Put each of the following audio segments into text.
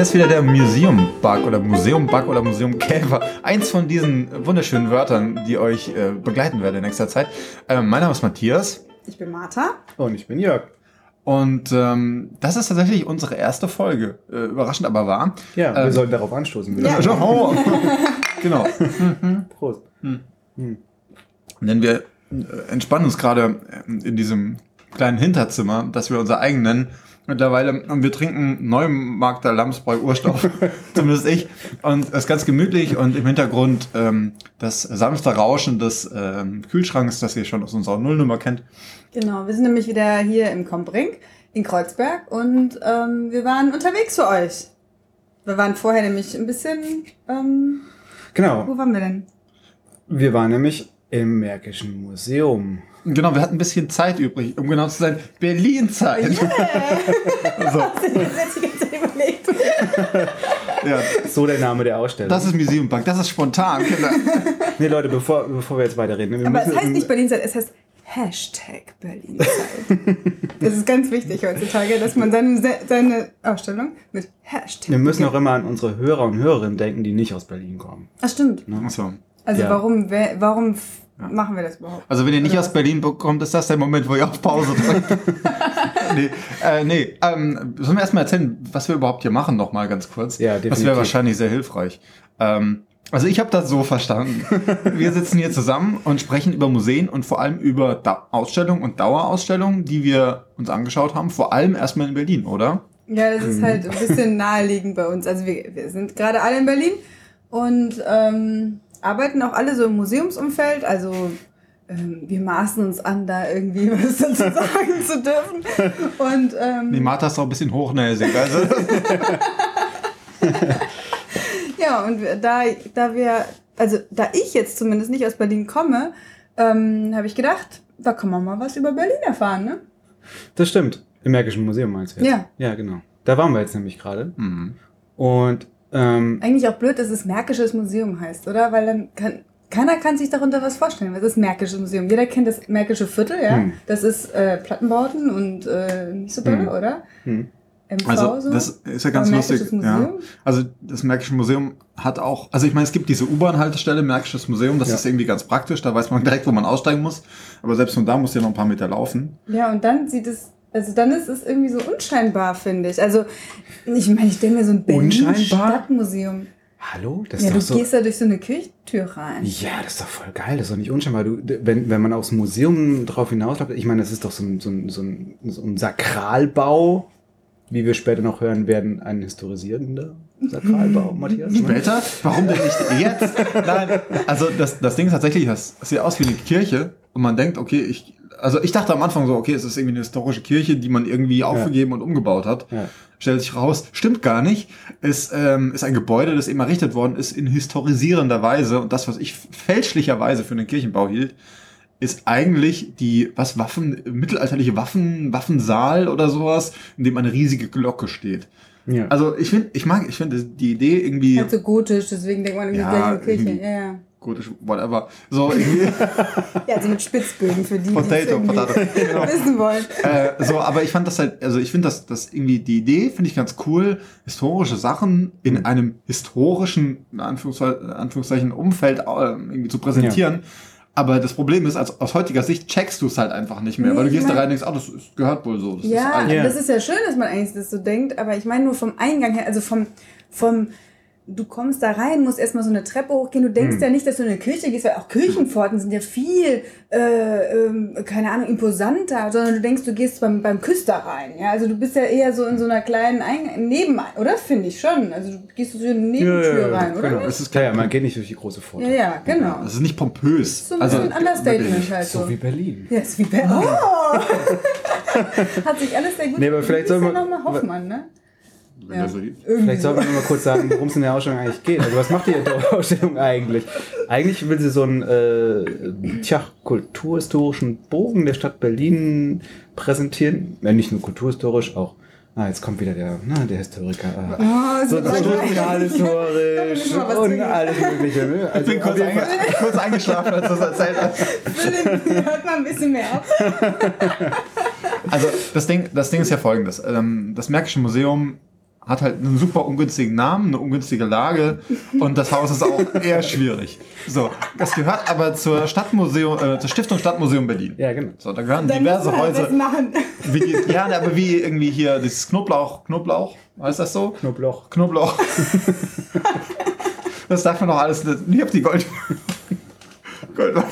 Hier ist wieder der Museum-Bug oder Museum-Bug oder Museum-Käfer. Eins von diesen wunderschönen Wörtern, die euch äh, begleiten werden in nächster Zeit. Ähm, mein Name ist Matthias. Ich bin Martha. Und ich bin Jörg. Und ähm, das ist tatsächlich unsere erste Folge. Äh, überraschend aber wahr. Ja, wir Ähm, sollten darauf anstoßen. Ja. Oh, genau. Prost. Denn wir äh, entspannen uns gerade äh, in diesem kleinen Hinterzimmer, das wir unser eigen nennen. Mittlerweile, und wir trinken Neumarkter Lamsbräu Urstoff, zumindest ich. Und es ist ganz gemütlich und im Hintergrund ähm, das sanfte Rauschen des ähm, Kühlschranks, das ihr schon aus unserer Nullnummer kennt. Genau, wir sind nämlich wieder hier im Kombrink in Kreuzberg und ähm, wir waren unterwegs für euch. Wir waren vorher nämlich ein bisschen, ähm, Genau. wo waren wir denn? Wir waren nämlich im Märkischen Museum. Genau, wir hatten ein bisschen Zeit übrig, um genau zu sein, Berlin-Zeit. so, ganze Zeit überlegt? ja, So der Name der Ausstellung. das ist Museum Park, das ist spontan. Kinder. nee, Leute, bevor, bevor wir jetzt weiterreden. Wir Aber es heißt nicht Berlinzeit, es heißt Hashtag Berlinzeit. das ist ganz wichtig heutzutage, dass man seine, seine Ausstellung mit Hashtag wir müssen auch immer an unsere Hörer und Hörerinnen denken, die nicht aus Berlin kommen. Ach stimmt. So. Also Ja. warum, wer- warum f- machen wir das überhaupt? Also wenn ihr nicht Oder aus was? Berlin bekommt, ist das der Moment, wo ihr auf Pause drückt. nee, äh, nee. Ähm, sollen wir erstmal erzählen, was wir überhaupt hier machen, noch mal ganz kurz? Ja, Das definitiv. wäre wahrscheinlich sehr hilfreich. Ähm, also ich habe das so verstanden. Wir sitzen hier zusammen und sprechen über Museen und vor allem über da Ausstellungen und Dauerausstellungen, die wir uns angeschaut haben. Vor allem erstmal in Berlin, oder? Ja, das Mhm. ist halt ein bisschen naheliegend bei uns. Also wir, wir sind gerade alle in Berlin und ähm, arbeiten auch alle so im Museumsumfeld. Also ähm, wir maßen uns an, da irgendwie was dazu sagen zu dürfen. Und ähm, Nee, Martha ist auch ein bisschen hochnäsig. Also, ja, und da, da wir, also da ich jetzt zumindest nicht aus Berlin komme, ähm, habe ich gedacht, da kann man mal was über Berlin erfahren, ne? Das stimmt. Im Märkischen Museum meinst du jetzt? Ja. Ja, genau. Da waren wir jetzt nämlich gerade. mhm. Und ähm, Eigentlich auch blöd, dass es Märkisches Museum heißt, oder? Weil dann kann keiner kann sich darunter was vorstellen. Was ist Märkisches Museum? Jeder kennt das Märkische Viertel, ja. Hm. Das ist äh, Plattenbauten und äh, nicht so dolle, Hm. oder? hm. MV Also so. das ist ja ganz lustig. Märkisches Ja. Also das Märkische Museum hat auch, also ich meine, es gibt diese U-Bahn-Haltestelle, Märkisches Museum, das Ja. ist irgendwie ganz praktisch, da weiß man direkt, wo man aussteigen muss. Aber selbst von da muss ja noch ein paar Meter laufen. Ja, und dann sieht es, also dann ist es irgendwie so unscheinbar, finde ich. Also, ich meine, ich denke mir so ein Berlin? Stadtmuseum. hallo? Das Ja, ist du doch so. gehst da durch so eine Kirchtür rein. Ja, das ist doch voll geil, das ist doch nicht unscheinbar. Du, wenn, wenn man aufs Museum drauf hinausläuft, ich meine, das ist doch so ein, so ein, so ein, so ein Sakralbau, wie wir später noch hören werden, ein historisierender Sakralbau, Matthias. ne? Später? Warum denn nicht jetzt? Nein, also das, das Ding ist tatsächlich, das sieht aus wie eine Kirche und man denkt, okay, ich, also ich dachte am Anfang so, okay, es ist irgendwie eine historische Kirche, die man irgendwie aufgegeben und umgebaut hat. Ja. Stellt sich raus, stimmt gar nicht. Es ähm, ist ein Gebäude, das eben errichtet worden ist in historisierender Weise und das, was ich fälschlicherweise für einen Kirchenbau hielt, ist eigentlich die, was, Waffen, mittelalterliche Waffen, Waffensaal oder sowas, in dem eine riesige Glocke steht. Ja. Also ich finde, ich mag, ich finde die Idee irgendwie Halt so gotisch, deswegen denkt man irgendwie Ja, gleich an Kirche. Ja, ja. Gotisch, whatever. So irgendwie, ja, also mit Spitzbögen für die, die Potato, irgendwie Potato. Genau. wissen wollen. äh, so, aber ich fand das halt, also ich finde das, das irgendwie die Idee finde ich ganz cool, historische Sachen in einem historischen in Anführungszeichen, Anführungszeichen Umfeld äh, irgendwie zu präsentieren. Aber das Problem ist, als, aus heutiger Sicht checkst du es halt einfach nicht mehr, Nee, weil du gehst da rein und denkst, ah, das ist, gehört wohl so. Das ist Ja, alt. Ja. das ist ja schön, dass man eigentlich das so denkt, aber ich meine nur vom Eingang her, also vom, vom, du kommst da rein, musst erstmal so eine Treppe hochgehen, du denkst Hm. ja nicht, dass du in eine Kirche gehst, weil auch Kirchenpforten sind ja viel, äh, ähm, keine Ahnung, imposanter, sondern du denkst, du gehst beim, beim Küster rein, ja, also du bist ja eher so in so einer kleinen Eingang, Neben, oder? Finde ich schon, also du gehst so durch eine Nebentür rein, oder? Genau. Es ist klar, ja, man geht nicht durch die große Pforte. Ja, ja, genau. Das ist nicht pompös. So ein also, bisschen Understatement halt so. So wie Berlin. Ja, ist wie bei, oh! Hat sich alles sehr gut Nee, aber vielleicht soll man- nochmal Hoffmann, ne? Wenn Ja. er so- Vielleicht sollten wir noch mal kurz sagen, worum es in der Ausstellung eigentlich geht. Also was macht die Ausstellung eigentlich? Eigentlich will sie so einen äh, tja, kulturhistorischen Bogen der Stadt Berlin präsentieren. Ja, nicht nur kulturhistorisch, auch. Ah, jetzt kommt wieder der, na, der Historiker. Ah. Oh, So sozialhistorisch was und alles Mögliche. Ne? Ich Also bin kurz, auf jeden einge kurz eingeschlafen, als du es erzählt hast. Hört mal ein bisschen mehr auf. Also das Ding, das Ding ist ja folgendes. Ähm, Das Märkische Museum hat halt einen super ungünstigen Namen, eine ungünstige Lage und das Haus ist auch eher schwierig. So, das gehört aber zur Stadtmuseum, äh, zur Stiftung Stadtmuseum Berlin. Ja, genau. So, da gehören Dann diverse man Häuser. das machen. Wie die, ja, aber wie irgendwie hier dieses Knoblauch, Knoblauch, heißt das so? Knoblauch. Knoblauch. das darf man doch alles nicht. Ich hab die Gold. Gold.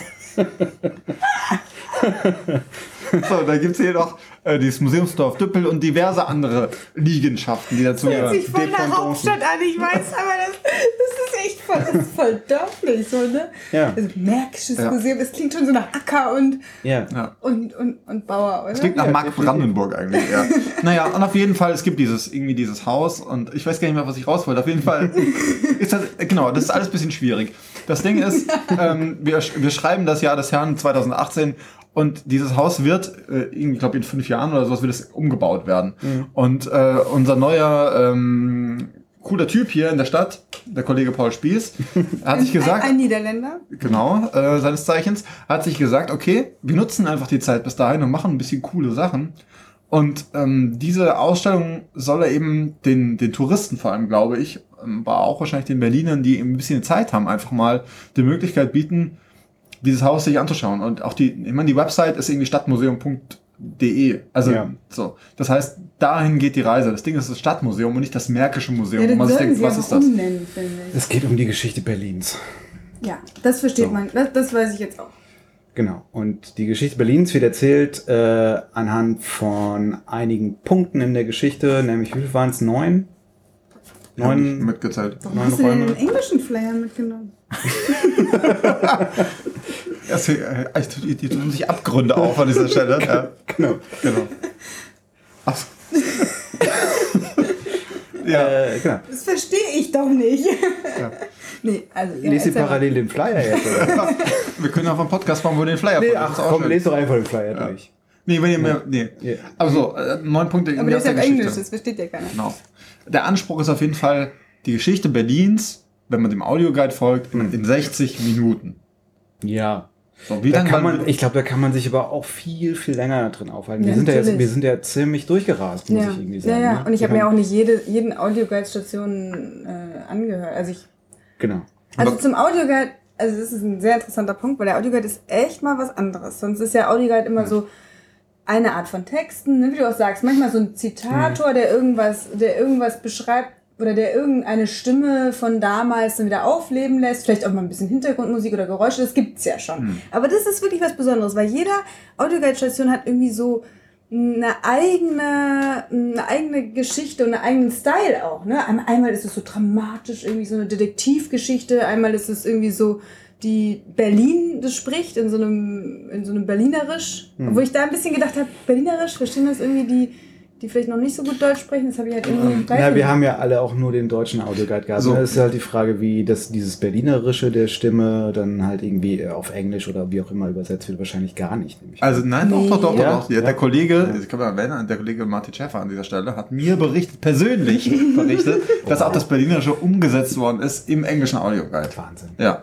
so, da gibt es hier noch äh, dieses Museumsdorf Düppel und diverse andere Liegenschaften, die dazu Hört gehören. sich voll nach. Hauptstadt an, ich weiß, aber das, das ist echt voll, das ist voll dörflich, so, ne? Ja. Also, Märkisches Ja. Museum, es klingt schon so nach Acker und, Ja. Und, und, und Bauer, oder? Das klingt nach Ja, Mark. Brandenburg eigentlich, ja. naja, und auf jeden Fall, es gibt dieses, irgendwie dieses Haus und ich weiß gar nicht mehr, was ich raus wollte. Auf jeden Fall ist das, genau, das ist alles ein bisschen schwierig. Das Ding ist, ähm, wir, wir schreiben das Jahr des Herrn 2018 und dieses Haus wird, äh, ich glaube in fünf Jahren oder sowas, wird es umgebaut werden. Und äh, unser neuer ähm, cooler Typ hier in der Stadt, der Kollege Paul Spieß, hat sich gesagt, Ein, ein Niederländer. genau, äh, seines Zeichens, hat sich gesagt, okay, wir nutzen einfach die Zeit bis dahin und machen ein bisschen coole Sachen. Und ähm, diese Ausstellung soll er eben den, den Touristen vor allem, glaube ich, ähm, aber auch wahrscheinlich den Berlinern, die eben ein bisschen Zeit haben, einfach mal die Möglichkeit bieten, dieses Haus sich anzuschauen. Und auch die, ich meine, die Website ist irgendwie stadtmuseum.de. Also Ja. so. Das heißt, dahin geht die Reise. Das Ding ist das Stadtmuseum und nicht das Märkische Museum. Ja, man sich denkt, sie was ist das? umnennen. Es geht um die Geschichte Berlins. Ja, das versteht So. man, das, das weiß ich jetzt auch. Genau. Und die Geschichte Berlins wird erzählt äh, anhand von einigen Punkten in der Geschichte, nämlich wie viel waren es? Neun? Neun. mitgezählt. Warum Neun hast du Räume. den englischen Flyer mitgenommen? Ja, sie, äh, die, die tun sich Abgründe auf an dieser Stelle. Ja, Genau. genau. Ach ja. Äh, genau. Das verstehe ich doch nicht. nee, also. ja, mal. parallel den Flyer jetzt, oder? Wir können auch einen Podcast machen, wo wir den Flyer nee, ach Das komm, schön. lese doch einfach den Flyer durch. Nee, wenn ihr mehr. Nee. Ja. Also, äh, neun Punkte Aber irgendwie der aus ist ja. Englisch, das versteht ja keiner. Genau. Der Anspruch ist auf jeden Fall, die Geschichte Berlins, wenn man dem Audioguide folgt, in 60 Minuten. Ja. So, wie Da kann man, ich glaube, da kann man sich aber auch viel, viel länger drin aufhalten. Wir, Ja, sind ja jetzt, wir sind ja ziemlich durchgerast, muss Ja. ich irgendwie ja, sagen. ja. ne? Und ich Wir habe mir auch nicht jede, jeden Audioguide-Station äh, angehört. Also ich Genau. Also Aber- zum Audioguide, also das ist ein sehr interessanter Punkt, weil der Audioguide ist echt mal was anderes. Sonst ist ja Audioguide immer so eine Art von Texten, ne, wie du auch sagst, manchmal so ein Zitator, der irgendwas, der irgendwas beschreibt oder der irgendeine Stimme von damals dann wieder aufleben lässt, vielleicht auch mal ein bisschen Hintergrundmusik oder Geräusche, das gibt's ja schon. Aber das ist wirklich was Besonderes, weil jeder Audioguide-Station hat irgendwie so eine eigene, eine eigene Geschichte und einen eigenen Style auch. Ne? Ein- Einmal ist es so dramatisch, irgendwie so eine Detektivgeschichte, einmal ist es irgendwie so die Berlin das spricht in so einem, in so einem Berlinerisch. Wo ich da ein bisschen gedacht habe, Berlinerisch, verstehen das irgendwie die, die vielleicht noch nicht so gut Deutsch sprechen? Das habe ich halt irgendwie. weiß Ja, ich wir haben ja alle auch nur den deutschen Audioguide gehabt. So. Ne? Es ist halt die Frage, wie das, dieses Berlinerische der Stimme dann halt irgendwie auf Englisch oder wie auch immer übersetzt wird, wahrscheinlich gar nicht. Nämlich. Also nein, Nee. doch, doch, doch, Ja? doch. Ja, Ja. Der Kollege, ich kann mal erwähnen, der Kollege Martin Schäfer an dieser Stelle hat mir berichtet, persönlich berichtet, dass auch das Berlinerische umgesetzt worden ist im englischen Audioguide. Wahnsinn. Ja.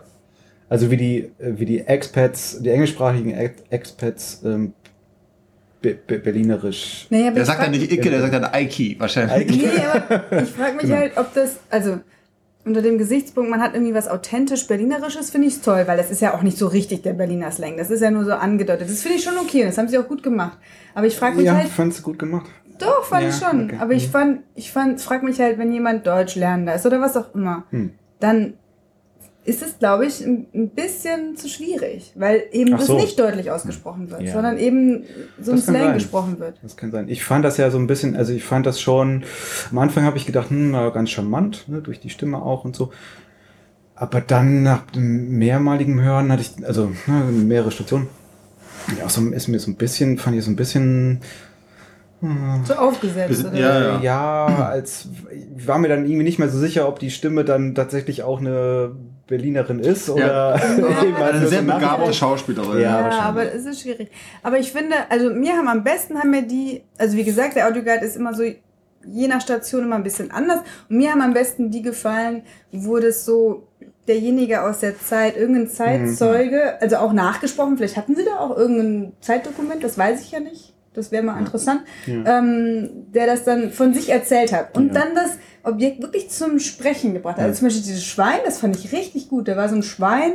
Also wie die, äh, wie die Expats, die englischsprachigen Ex- Expats ähm, Be Be Berlinerisch. Naja, Der sagt ja frag- nicht Icke, der sagt dann Aiki wahrscheinlich. Aiki. Nee, aber ich frage mich halt, ob das, also unter dem Gesichtspunkt, man hat irgendwie was authentisch Berlinerisches, finde ich toll, weil das ist ja auch nicht so richtig der Berliner Slang. Das ist ja nur so angedeutet. Das finde ich schon okay das haben sie auch gut gemacht. Aber ich frage mich Ja, halt, fand's gut gemacht. doch, fand Ja, ich schon. okay. Aber ich fand, ich fand, frage mich halt, wenn jemand Deutsch lernender ist oder was auch immer, Hm. dann ist es, glaube ich, ein bisschen zu schwierig, weil eben Ach das so. nicht deutlich ausgesprochen wird, Ja. sondern eben so ein Slang sein. gesprochen wird. Das kann sein. Ich fand das ja so ein bisschen, also ich fand das schon, am Anfang habe ich gedacht, hm, ganz charmant, ne, durch die Stimme auch und so. Aber dann nach dem mehrmaligen Hören hatte ich, also ne, mehrere Stationen, ja, so ist mir so ein bisschen, fand ich so ein bisschen, So aufgesetzt. Wir sind- oder? ja, ja. ja, als ich war mir dann irgendwie nicht mehr so sicher, ob die Stimme dann tatsächlich auch eine Berlinerin ist oder als Eine sehr begabte Schauspielerin. Ja, Ja, aber es ist schwierig. Aber ich finde, also mir haben am besten haben mir die, also wie gesagt, der Audioguide ist immer so je nach Station immer ein bisschen anders. Und mir haben am besten die gefallen, wo das so derjenige aus der Zeit, irgendein Zeitzeuge, also auch nachgesprochen, vielleicht hatten sie da auch irgendein Zeitdokument, das weiß ich ja nicht. das wäre mal interessant, ähm, der das dann von sich erzählt hat. Und Ja. dann das Objekt wirklich zum Sprechen gebracht hat. Also zum Beispiel dieses Schwein, das fand ich richtig gut. Da war so ein Schwein,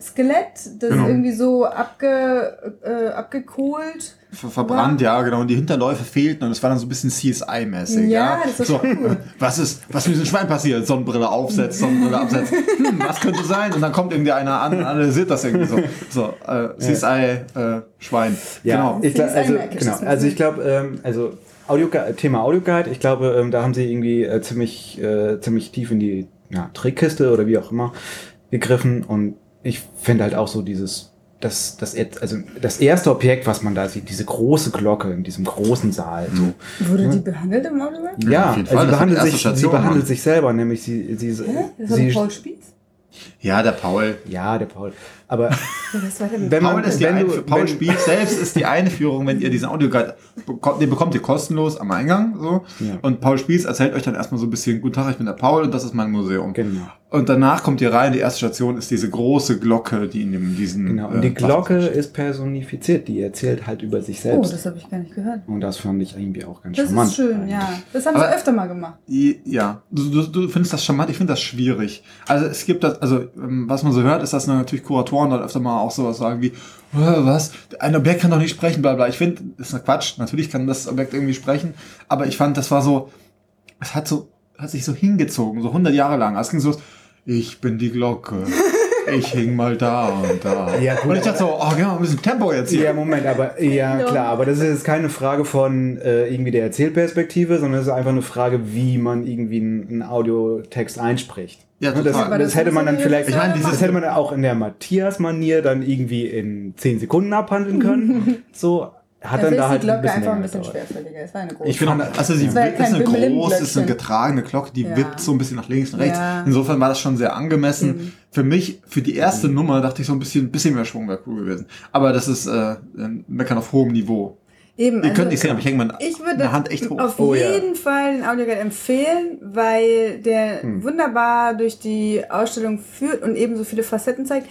Skelett, das Genau. irgendwie so abge, äh, abgekohlt. Ver verbrannt, ja, genau. Und die Hinterläufe fehlten und es war dann so ein bisschen CSI-mäßig. Ja, Ja, das ist so, schon cool. Was ist, was mit diesem Schwein passiert? Sonnenbrille aufsetzt, Sonnenbrille absetzt. Hm, was könnte sein? Und dann kommt irgendwie einer an und analysiert das irgendwie so. So, äh, CSI-Schwein. Ja, genau. ich glaub, also, genau, also ich ich- glaube, ähm, also Audio Thema Audioguide, ich glaube, ähm, da haben sie irgendwie äh, ziemlich, äh, ziemlich tief in die ja, Trickkiste oder wie auch immer gegriffen und ich finde halt auch so dieses, das, das, also das erste Objekt, was man da sieht, diese große Glocke in diesem großen Saal, so. Wurde die behandelt im Audio? Ja, auf jeden also Fall, sie die behandelt, sich, sie behandelt Mann. sich selber, nämlich sie, sie, Hä? Das war sie Paul Spieß? Ja, der Paul. ja, der Paul. Aber das wenn man, Paul, ist die wenn eine, du, Paul wenn, Spiel selbst ist die Einführung, wenn ihr diesen Audioguide bekommt, den bekommt ihr kostenlos am Eingang, so. Ja. Und Paul Spieß erzählt euch dann erstmal so ein bisschen, guten Tag, ich bin der Paul und das ist mein Museum. Genau. Und danach kommt ihr rein, die erste Station ist diese große Glocke, die in dem, diesen, Genau, und äh, die Glocke Platz steht. ist personifiziert, die erzählt halt über sich Oh, selbst. das habe ich gar nicht gehört. und das fand ich irgendwie auch ganz Das charmant. ist schön, ja. Das haben sie Aber- öfter mal gemacht. Ja, du, du, du findest das charmant, ich finde das schwierig. Also es gibt das, also ähm, was man so hört, ist, dass natürlich Kuratoren dann öfter mal auch sowas sagen wie, "Äh, was, ein Objekt kann doch nicht sprechen, bla bla. Ich finde, das ist eine Quatsch, natürlich kann das Objekt irgendwie sprechen, aber ich fand, das war so, es hat so, hat sich so hingezogen, so 100 Jahre lang. Es ging so, ich bin die Glocke, ich hing mal da und da. Ja, gut, und ich dachte so, oh, geh mal ein bisschen Tempo jetzt hier. Ja, Moment, aber ja, Ja. klar, aber das ist jetzt keine Frage von äh, irgendwie der Erzählperspektive, sondern es ist einfach eine Frage, wie man irgendwie einen, einen Audiotext einspricht. Ja, Ne, das, total. Aber das das hätte man dann vielleicht, Ich meine, dieses- das hätte man dann auch in der Matthias-Manier dann irgendwie in 10 Sekunden abhandeln können. So hat Dafür dann da ist halt die Glocke ein bisschen einfach ein bisschen schwerfälliger. Es war eine große. Ich fand- also sie ja ist eine groß, ist eine getragene Glocke, die Ja. wippt so ein bisschen nach links und rechts. Ja. Insofern war das schon sehr angemessen. Mhm. Für mich, für die erste Nummer, dachte ich so ein bisschen, bisschen mehr Schwung wäre cool gewesen. Aber das ist äh, ein Meckern auf hohem Niveau. Eben, Ihr also, könnt nicht sehen, aber ich hänge meine, ich würde Hand echt hoch. auf Oh, ja. jeden Fall den Audioguide empfehlen, weil der Hm. wunderbar durch die Ausstellung führt und eben so viele Facetten zeigt.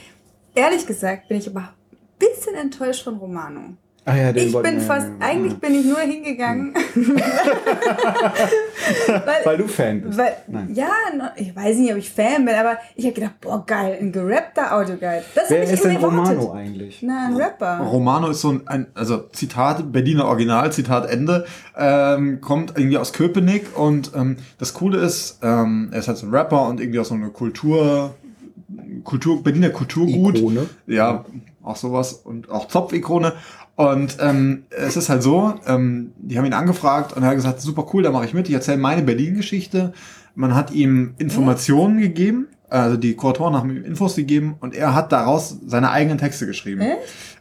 Ehrlich gesagt bin ich aber ein bisschen enttäuscht von Romano. Ah ja, den Ich bin wir- fast, eigentlich bin ich nur hingegangen, weil, Weil du Fan bist. weil Nein. ja, ich weiß nicht, ob ich Fan bin, aber ich habe gedacht, boah, geil, ein gerappter Audioguide. Das Wer ist denn erwartet. Romano eigentlich? Na, ein Rapper. Romano ist so ein, ein also Zitat, Berliner Original, Zitat Ende, ähm, kommt irgendwie aus Köpenick und ähm, das Coole ist, ähm, er ist halt so ein Rapper und irgendwie auch so eine Kultur, Kultur, Berliner Kulturgut. Ikone. Ja, auch sowas und auch Zopfikone. Und ähm, es ist halt so, ähm, die haben ihn angefragt und er hat gesagt, super cool, da mache ich mit, ich erzähle meine Berlin-Geschichte. Man hat ihm Informationen gegeben, also die Kuratoren haben ihm Infos gegeben und er hat daraus seine eigenen Texte geschrieben. Echt?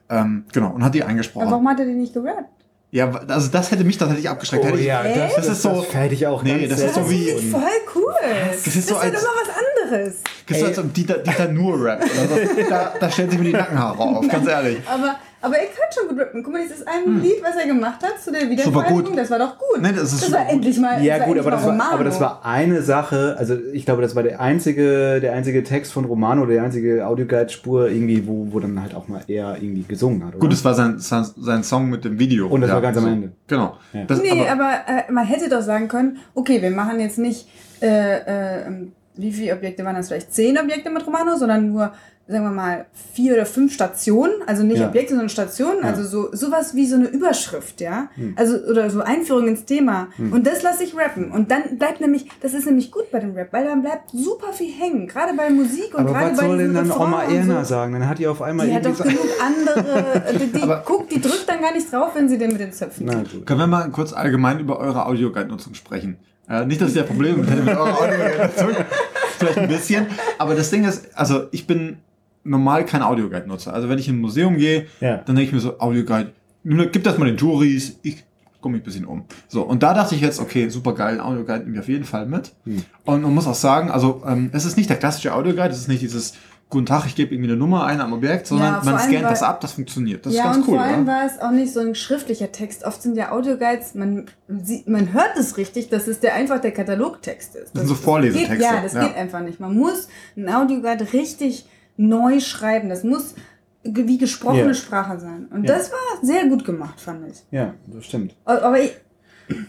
Ähm, genau, und hat die Aber eingesprochen. warum hat er die nicht gerappt? Ja, also das hätte mich tatsächlich abgeschreckt. Oh hätte ich, ja, das, Das ist so- Das hätte ich auch Nee, ganz das ist so wie- gefunden. Voll cool. Das ist das so ist halt als- immer was anderes. das ist, als ob Dieter, Dieter nur rappt. Oder so. da, da stellen sich mir die Nackenhaare auf, ganz ehrlich. Aber, aber er kann schon gut rappen. Guck mal, dieses eine Lied, was er gemacht hat zu der Wiedervereinigung, das war doch gut. Nee, das ist das war gut. endlich mal Ja das gut, aber das, war, Romano. aber das war eine Sache, also ich glaube, das war der einzige, der einzige Text von Romano, der einzige Audioguide-Spur irgendwie, wo, wo dann halt auch mal er irgendwie gesungen hat, oder? Gut, es war sein, sein, sein Song mit dem Video. Und das war ganz am. Ende. Genau. Ja. Das, Nee, aber, aber, äh, man hätte doch sagen können, okay, wir machen jetzt nicht, äh, äh, wie viele Objekte waren das vielleicht? Zehn Objekte mit Romano, sondern nur, sagen wir mal, vier oder fünf Stationen, also nicht Ja. Objekte, sondern Stationen, Ja. also so sowas wie so eine Überschrift, ja, also oder so Einführung ins Thema und das lasse ich rappen und dann bleibt nämlich, das ist nämlich gut bei dem Rap, weil dann bleibt super viel hängen, gerade bei Musik und aber gerade was bei soll denn dann Oma Erna so. sagen? Dann hat die auf einmal Die hat doch genug andere, die, die Aber- guckt, die drückt dann gar nicht drauf, wenn sie den mit den Zöpfen Na können wir mal kurz allgemein über eure Audioguide-Nutzung sprechen? Äh, nicht, dass ich ja Probleme mit eurer Audioguide-Nutzung. Vielleicht ein bisschen. Aber das Ding ist, also ich bin normal kein Audioguide-Nutzer. Also wenn ich in ein Museum gehe, Ja. dann denke ich mir so, Audioguide, gib das mal den Juries, ich gucke mich ein bisschen um. So, und da dachte ich jetzt, okay, super geil, ein Audioguide nehme ich auf jeden Fall mit. Hm. Und man muss auch sagen, also ähm, es ist nicht der klassische Audioguide, es ist nicht dieses Guten Tag, ich gebe irgendwie eine Nummer ein am Objekt, sondern Ja, man scannt das ab, das funktioniert. Das ja, ist ganz und cool, vor allem oder? war es auch nicht so ein schriftlicher Text. Oft sind ja Audioguides, man, sieht, man hört es richtig, dass es der einfach der Katalogtext ist. Das sind so Vorlesetexte, Geht, ja, das ja. geht einfach nicht. Man muss ein Audioguide richtig neu schreiben. Das muss wie gesprochene Ja. Sprache sein. Und Ja. das war sehr gut gemacht, fand ich. Ja, das stimmt. Aber ich,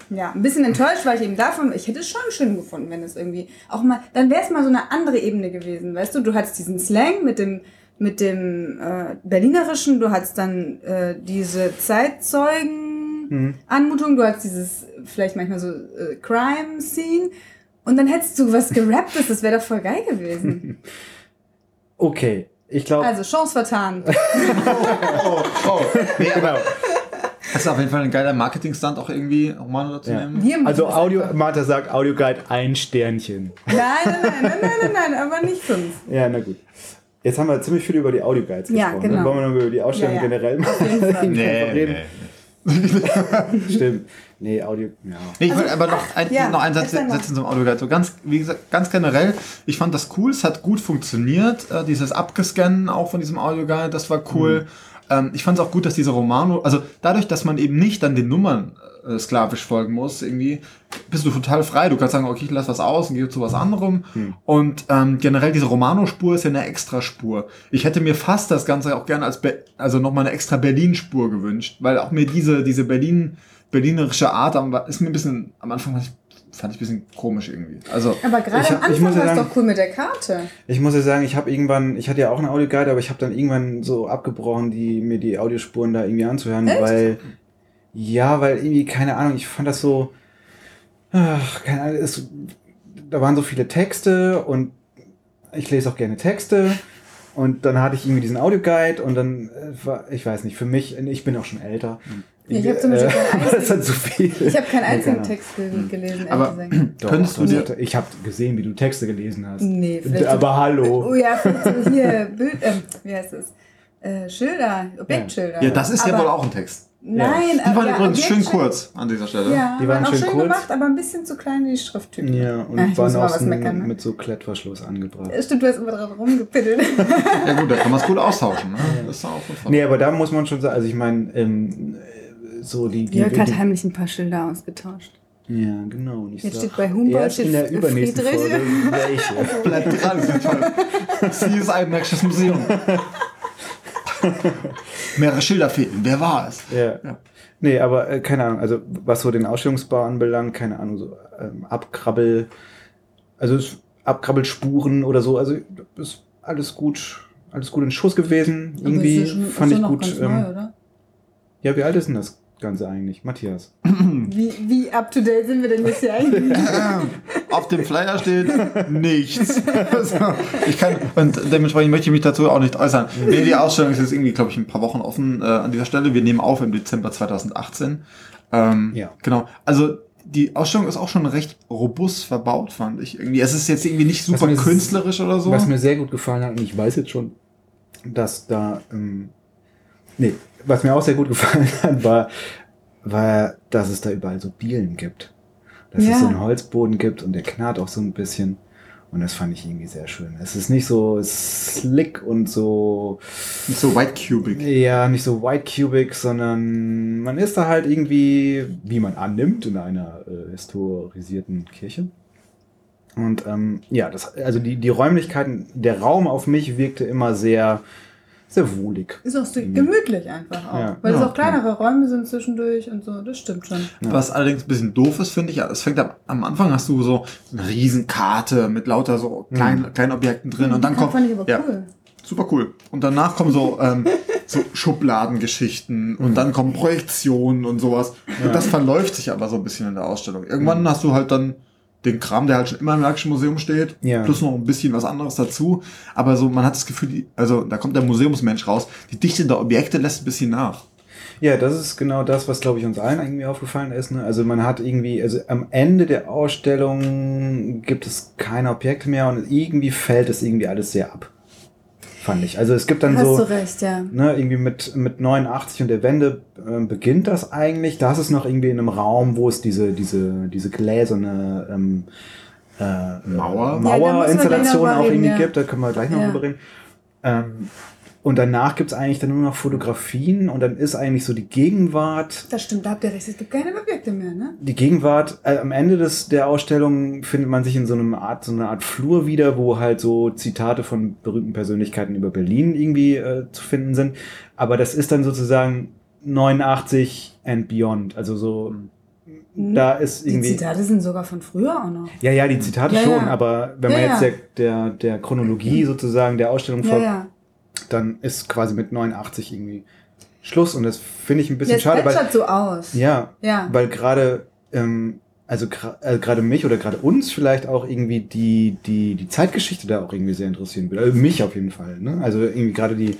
ja, ein bisschen enttäuscht war ich eben davon. Ich hätte es schon schön gefunden, wenn es irgendwie auch mal, dann wäre es mal so eine andere Ebene gewesen, weißt du? Du hattest diesen Slang mit dem mit dem äh, Berlinerischen, du hattest dann äh, diese Zeitzeugen-Anmutung, du hattest dieses vielleicht manchmal so äh, Crime-Scene und dann hättest du was gerapptes, das wäre doch voll geil gewesen. Okay, ich glaube. Also, Chance vertan. Oh, oh. Nee, aber genau. das ist auf jeden Fall ein geiler Marketing-Stunt, auch irgendwie Romano dazu Ja. nehmen. Also Audio. Martha sagt Audioguide ein Sternchen. Nein, nein, nein, nein, nein, nein, nein, aber nicht fünf. Ja, na gut. Jetzt haben wir ziemlich viel über die Audioguides Ja, gesprochen. genau. Dann wollen wir noch über die Ausstellung Ja, ja. generell mal Nee, reden. nee. Stimmt. Nee, Audio, ja. Nee, ich will aber noch, ein, Also, ja, noch einen Satz setzen zum Audioguide. So ganz, wie gesagt, ganz generell, ich fand das cool, es hat gut funktioniert. Äh, dieses Abgescannen auch von diesem Audioguide, das war cool. Ähm, ich fand es auch gut, dass diese Romano, also dadurch, dass man eben nicht dann den Nummern äh, sklavisch folgen muss, irgendwie, bist du total frei. Du kannst sagen, okay, ich lasse was aus und gehe zu was anderem. Und ähm, generell diese Romano-Spur ist ja eine Extraspur. Ich hätte mir fast das Ganze auch gerne als, Be also nochmal eine extra Berlin-Spur gewünscht, weil auch mir diese, diese Berlin, berlinerische Art am- ist mir ein bisschen, am Anfang fand ich, fand ich ein bisschen komisch irgendwie. Also, Aber gerade am Anfang war es doch cool mit der Karte. Ich muss ja sagen, ich habe irgendwann, ich hatte ja auch eine Audioguide, aber ich habe dann irgendwann so abgebrochen, die mir die Audiospuren da irgendwie anzuhören, Echt? weil ja, weil irgendwie keine Ahnung, ich fand das so, ach, keine Ahnung, es, da waren so viele Texte und ich lese auch gerne Texte und dann hatte ich irgendwie diesen Audioguide und dann äh, war, ich weiß nicht, für mich, ich bin auch schon älter. Ja, ich hab zum Beispiel keinen das dann zu viel. Ich habe keinen einzigen Text ge- gelesen, ehrlich Aber-. Doch, Könntest du dir- hatte- ich habe gesehen, wie du Texte gelesen hast. Nee, vielleicht. Aber hallo. Oh ja, vielleicht so hier, Bild, ähm, wie heißt es? Äh, Schilder, Objektschilder. ja, das ist ja Aber- wohl auch ein Text. Nein, Die waren ja, übrigens schön kurz an dieser Stelle. Ja, Die waren auch schön schön kurz. gemacht, aber ein bisschen zu klein wie die Schrifttypen. Ja, und Ja, ich waren meckern, ne? mit so Klettverschluss angebracht. Äh, Stimmt, du hast immer dran rumgepiddelt. Ja gut, da kann man es gut austauschen. Ne? Das ist auch. Nee, aber da muss man schon sagen, also ich meine, ähm, äh, so die... die, Jörg hat die heimlich ein paar Schilder ausgetauscht. Ja, genau. Und ich Jetzt sag, steht bei Humboldt erst in steht der übernächsten Friedrich. Folge welche. Bleibt dran, das ist toll. Sie ist ein Märkisches Museum. Mehrere Schilder fehlen. Wer war es? Ja. Ja. Nee, aber äh, keine Ahnung, also was so den Ausstellungsbau anbelangt, keine Ahnung, so ähm, Abkrabbel, also Abkrabbelspuren oder so, also ist alles gut, alles gut in Schuss gewesen. Irgendwie fand ist ich gut. ganz Ähm, neu, oder? ja, wie alt ist denn das Ganze eigentlich, Matthias? Wie, wie up to date sind wir denn jetzt hier eigentlich? Auf dem Flyer steht nichts. Also, ich kann, und dementsprechend möchte ich mich dazu auch nicht äußern. Nee, die Ausstellung ist jetzt irgendwie, glaube ich, ein paar Wochen offen äh, an dieser Stelle. Wir nehmen auf im Dezember 2018. Ähm, Ja. Genau. Also die Ausstellung ist auch schon recht robust verbaut, fand ich irgendwie. Es ist jetzt irgendwie nicht super künstlerisch oder so. Was mir sehr gut gefallen hat, und ich weiß jetzt schon, dass da, ähm, nee, was mir auch sehr gut gefallen hat, war, war, dass es da überall so Dielen gibt. Dass Ja. es so einen Holzboden gibt und der knarrt auch so ein bisschen. Und das fand ich irgendwie sehr schön. Es ist nicht so slick und so, Nicht so white cubic. ja, nicht so white cubic, sondern man ist da halt irgendwie, wie man annimmt, in einer äh, historisierten Kirche. Und ähm, ja, das, also die, die Räumlichkeiten, der Raum auf mich wirkte immer sehr, sehr wohlig. Ist auch so gemütlich einfach auch. Ja. Weil es Ja. auch kleinere Räume sind zwischendurch und so, das stimmt schon. Was allerdings ein bisschen doof ist, finde ich, ja, es fängt am, am Anfang hast du so eine Riesenkarte mit lauter so kleinen, kleinen Objekten drin und dann kommt, fand ich aber ja, cool. super cool. Und danach kommen so, ähm, so Schubladengeschichten und dann kommen Projektionen und sowas. Und das verläuft sich aber so ein bisschen in der Ausstellung. Irgendwann hast du halt dann den Kram, der halt schon immer im Märkischen Museum steht, Ja. plus noch ein bisschen was anderes dazu. Aber so, man hat das Gefühl, die, also da kommt der Museumsmensch raus, die Dichte der Objekte lässt ein bisschen nach. Ja, das ist genau das, was, glaube ich, uns allen irgendwie aufgefallen ist. Ne? Also man hat irgendwie, also am Ende der Ausstellung gibt es keine Objekte mehr und irgendwie fällt es irgendwie alles sehr ab. Fand ich. Also es gibt dann Hast so. du recht, ja. ne, irgendwie mit, mit 89 und der Wende ähm, beginnt das eigentlich. Da ist es noch irgendwie in einem Raum, wo es diese, diese, diese gläserne ähm, äh, Mauer? Mauerinstallation Ja, auch irgendwie ja. gibt. Da können wir gleich noch Ja. drüber reden. Ähm, Und danach gibt's eigentlich dann nur noch Fotografien und dann ist eigentlich so die Gegenwart. Das stimmt, da habt ihr recht, es gibt keine Objekte mehr, ne? Die Gegenwart, äh, am Ende des, der Ausstellung findet man sich in so einem Art, so einer Art Flur wieder, wo halt so Zitate von berühmten Persönlichkeiten über Berlin irgendwie äh, zu finden sind. Aber das ist dann sozusagen 89 and beyond. Also so, da ist Die irgendwie. Zitate sind sogar von früher auch noch. Ja, ja, die Zitate Ja, schon, ja. aber wenn Ja, man jetzt der, der, der Chronologie sozusagen der Ausstellung folgt, ja. Dann ist quasi mit 89 irgendwie Schluss und das finde ich ein bisschen Jetzt schade, weil plätschert so aus. ja, Ja. weil gerade ähm, also äh, gerade mich oder gerade uns vielleicht auch irgendwie die die die Zeitgeschichte da auch irgendwie sehr interessieren würde. Also mich auf jeden Fall, ne? Also irgendwie gerade die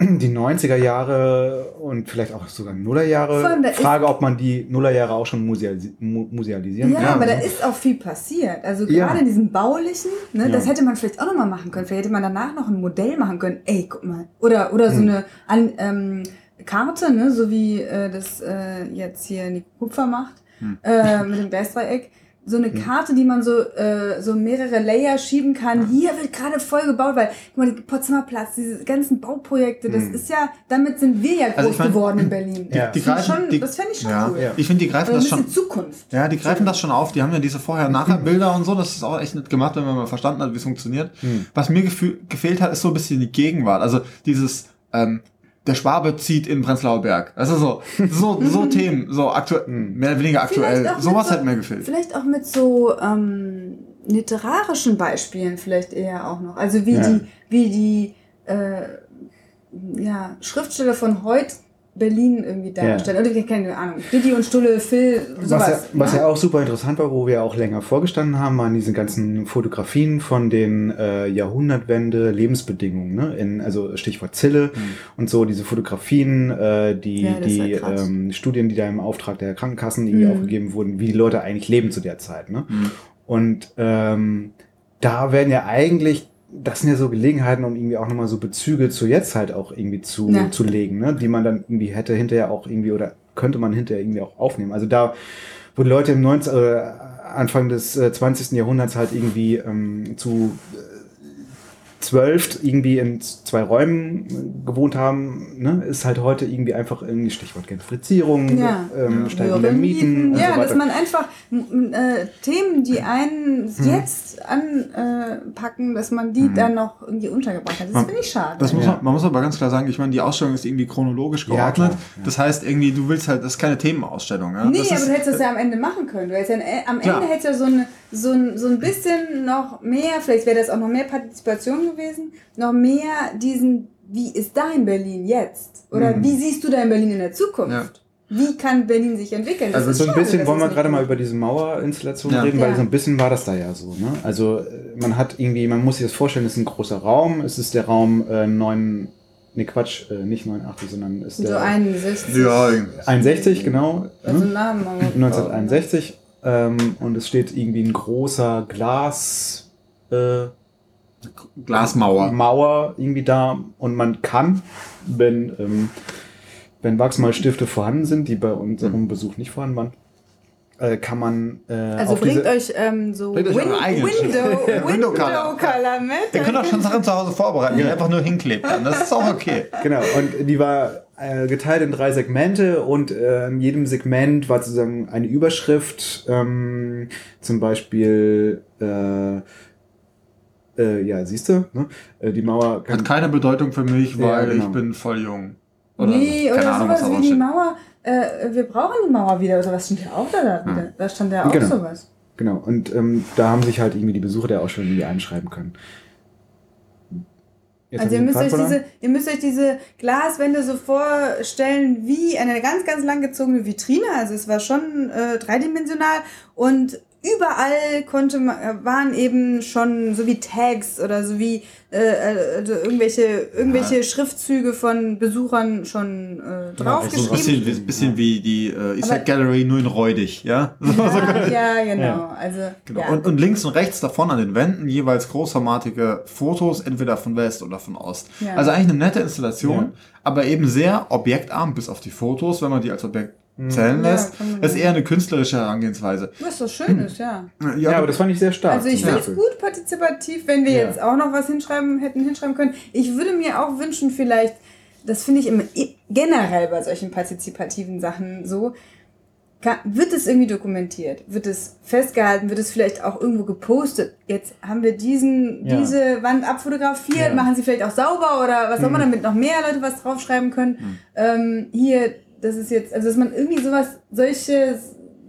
die 90er Jahre und vielleicht auch sogar Nullerjahre. allem, Frage, ob man die Nullerjahre auch schon musealisi mu musealisieren Ja, kann. aber da ist auch viel passiert. Also Ja. gerade in diesem baulichen, ne, Ja. das hätte man vielleicht auch nochmal machen können. Vielleicht hätte man danach noch ein Modell machen können. Ey, guck mal. Oder, oder Hm. so eine an, ähm, Karte, ne, so wie äh, das äh, jetzt hier Nico Kupfer macht, Hm. äh, mit dem Geistdreieck. So eine Karte, die man so, äh, so mehrere Layer schieben kann. Hier wird gerade voll gebaut, weil, guck mal, die Potsdamer Platz, diese ganzen Bauprojekte, das Hm. ist ja, damit sind wir ja groß Also ich mein, geworden in Berlin. Ja. Das Die find ich greifen- schon, die- das fände ich schon ja, cool. Ja. Ich finde, die Also greifen ein das schon. Zukunft. Ja, die greifen das schon auf. Die haben ja diese Vorher-Nachher-Bilder und so. Das ist auch echt nett gemacht, wenn man mal verstanden hat, wie es funktioniert. Hm. Was mir gefühl, gefehlt hat, ist so ein bisschen die Gegenwart. Also dieses, ähm, der Schwabe zieht in Prenzlauer Berg. Also so, so, so Themen, so aktuell, mehr oder weniger aktuell. Sowas so- hat mir gefehlt. Vielleicht auch mit so ähm, literarischen Beispielen vielleicht eher auch noch. Also wie Ja. die, wie die äh, ja, Schriftsteller von heute Berlin irgendwie darstellen. Oder keine Ahnung. Didi und Stulle, Phil, sowas. Was ja, was ne? ja auch super interessant war, wo wir auch länger vorgestanden haben, waren diese ganzen Fotografien von den äh, Jahrhundertwende Lebensbedingungen. Ne? In, also Stichwort Zille und so, diese Fotografien, äh, die, Ja, die ja ähm, Studien, die da im Auftrag der Krankenkassen irgendwie Mhm. aufgegeben wurden, wie die Leute eigentlich leben zu der Zeit. Ne? Mhm. Und ähm, da werden ja eigentlich, das sind ja so Gelegenheiten, um irgendwie auch nochmal so Bezüge zu jetzt halt auch irgendwie zu, Ja. zu legen, ne? die man dann irgendwie hätte hinterher auch irgendwie oder könnte man hinterher irgendwie auch aufnehmen. Also da, wo die Leute im 19, äh, Anfang des äh, 20. Jahrhunderts halt irgendwie ähm, zu zwölf irgendwie in zwei Räumen äh, gewohnt haben, ne, ist halt heute irgendwie einfach irgendwie Stichwort Gentrifizierung, Ja. ähm, steigende Mieten ja, so dass man einfach äh, Themen, die einen Hm. jetzt anpacken, dass man die dann noch irgendwie untergebracht hat. Das finde ich schade. Das muss Ja. man, man muss aber ganz klar sagen, ich meine, die Ausstellung ist irgendwie chronologisch Ja, geordnet. klar, ja. Das heißt, irgendwie, du willst halt, das ist keine Themenausstellung. Ja? Nee, das aber ist, du hättest das ja am Ende machen können. Du hättest ja, äh, am Klar. Ende hättest ja so, eine, so, ein, so ein bisschen noch mehr, vielleicht wäre das auch noch mehr Partizipation gewesen, noch mehr diesen, wie ist dein Berlin jetzt? Oder Mhm. wie siehst du dein Berlin in der Zukunft? Ja. Wie kann Berlin sich entwickeln? Das Also so ein schade, bisschen wollen wir gerade mal über diese Mauerinstallation Ja. reden, weil Ja. so ein bisschen war das da ja so. Ne? Also äh, man hat irgendwie, man muss sich das vorstellen, es ist ein großer Raum. Es ist der Raum äh, 9, nee Quatsch, äh, nicht 89, sondern ist So der 61. ja, 61, genau. Also ne? Namen. aber- 1961. Ähm, und es steht irgendwie ein großer Glas. Äh, Glasmauer. Mauer irgendwie da und man kann, wenn, ähm, wenn Wachsmalstifte vorhanden sind, die bei unserem Besuch nicht vorhanden waren, äh, kann man äh, Also auf bringt diese, euch ähm, so Bringt euch Win Window, Window Window Color. Color mit. Ihr könnt auch schon Sachen zu Hause vorbereiten, die ihr einfach nur hinklebt. Dann. Das ist auch okay. Genau, und die war äh, geteilt in drei Segmente und äh, in jedem Segment war sozusagen eine Überschrift, ähm, zum Beispiel, äh, äh, ja, siehst du, ne? äh, die Mauer kann, Hat keine Bedeutung für mich, Ja, weil genau. ich bin voll jung. Nee, so. Keine oder Ahnung, was sowas wie die. Mauer. Äh, wir brauchen die Mauer wieder. Oder was stand ja auch da? da wieder? Da stand ja auch Genau. sowas. Genau, und ähm, da haben sich halt irgendwie die Besucher der Ausstellung irgendwie einschreiben können. Jetzt Also ihr müsst, euch diese, ihr müsst euch diese Glaswände so vorstellen wie eine ganz, ganz langgezogene Vitrine. Also es war schon äh, dreidimensional und überall konnte man, äh, waren eben schon so wie Tags oder so wie äh, äh, also irgendwelche, irgendwelche Schriftzüge von Besuchern schon äh, So ein draufgeschrieben. bisschen, wie- bisschen wie die äh, Side Gallery, nur in räudig. Ja? ja, ja, genau. Ja. Also, Genau. ja. Und, und links und rechts davon an den Wänden jeweils großformatige Fotos, entweder von West oder von Ost. Ja. Also eigentlich eine nette Installation, Ja. aber eben sehr objektarm bis auf die Fotos, wenn man die als Objekt zählen Ja, lässt. man Das ist eher eine künstlerische Herangehensweise. Was doch schön ist, ja. Ja, aber das fand ich sehr stark. Also ich finde es gut partizipativ, wenn wir Ja. jetzt auch noch was hinschreiben, hätten hinschreiben können. Ich würde mir auch wünschen, vielleicht, das finde ich immer generell bei solchen partizipativen Sachen so, kann, wird es irgendwie dokumentiert, wird es festgehalten, wird es vielleicht auch irgendwo gepostet. Jetzt haben wir diesen, Ja. diese Wand abfotografiert, Ja. Mhm. machen sie vielleicht auch sauber oder was auch immer, damit noch mehr Leute was draufschreiben können. Ähm, hier, das ist jetzt, also dass man irgendwie sowas, solche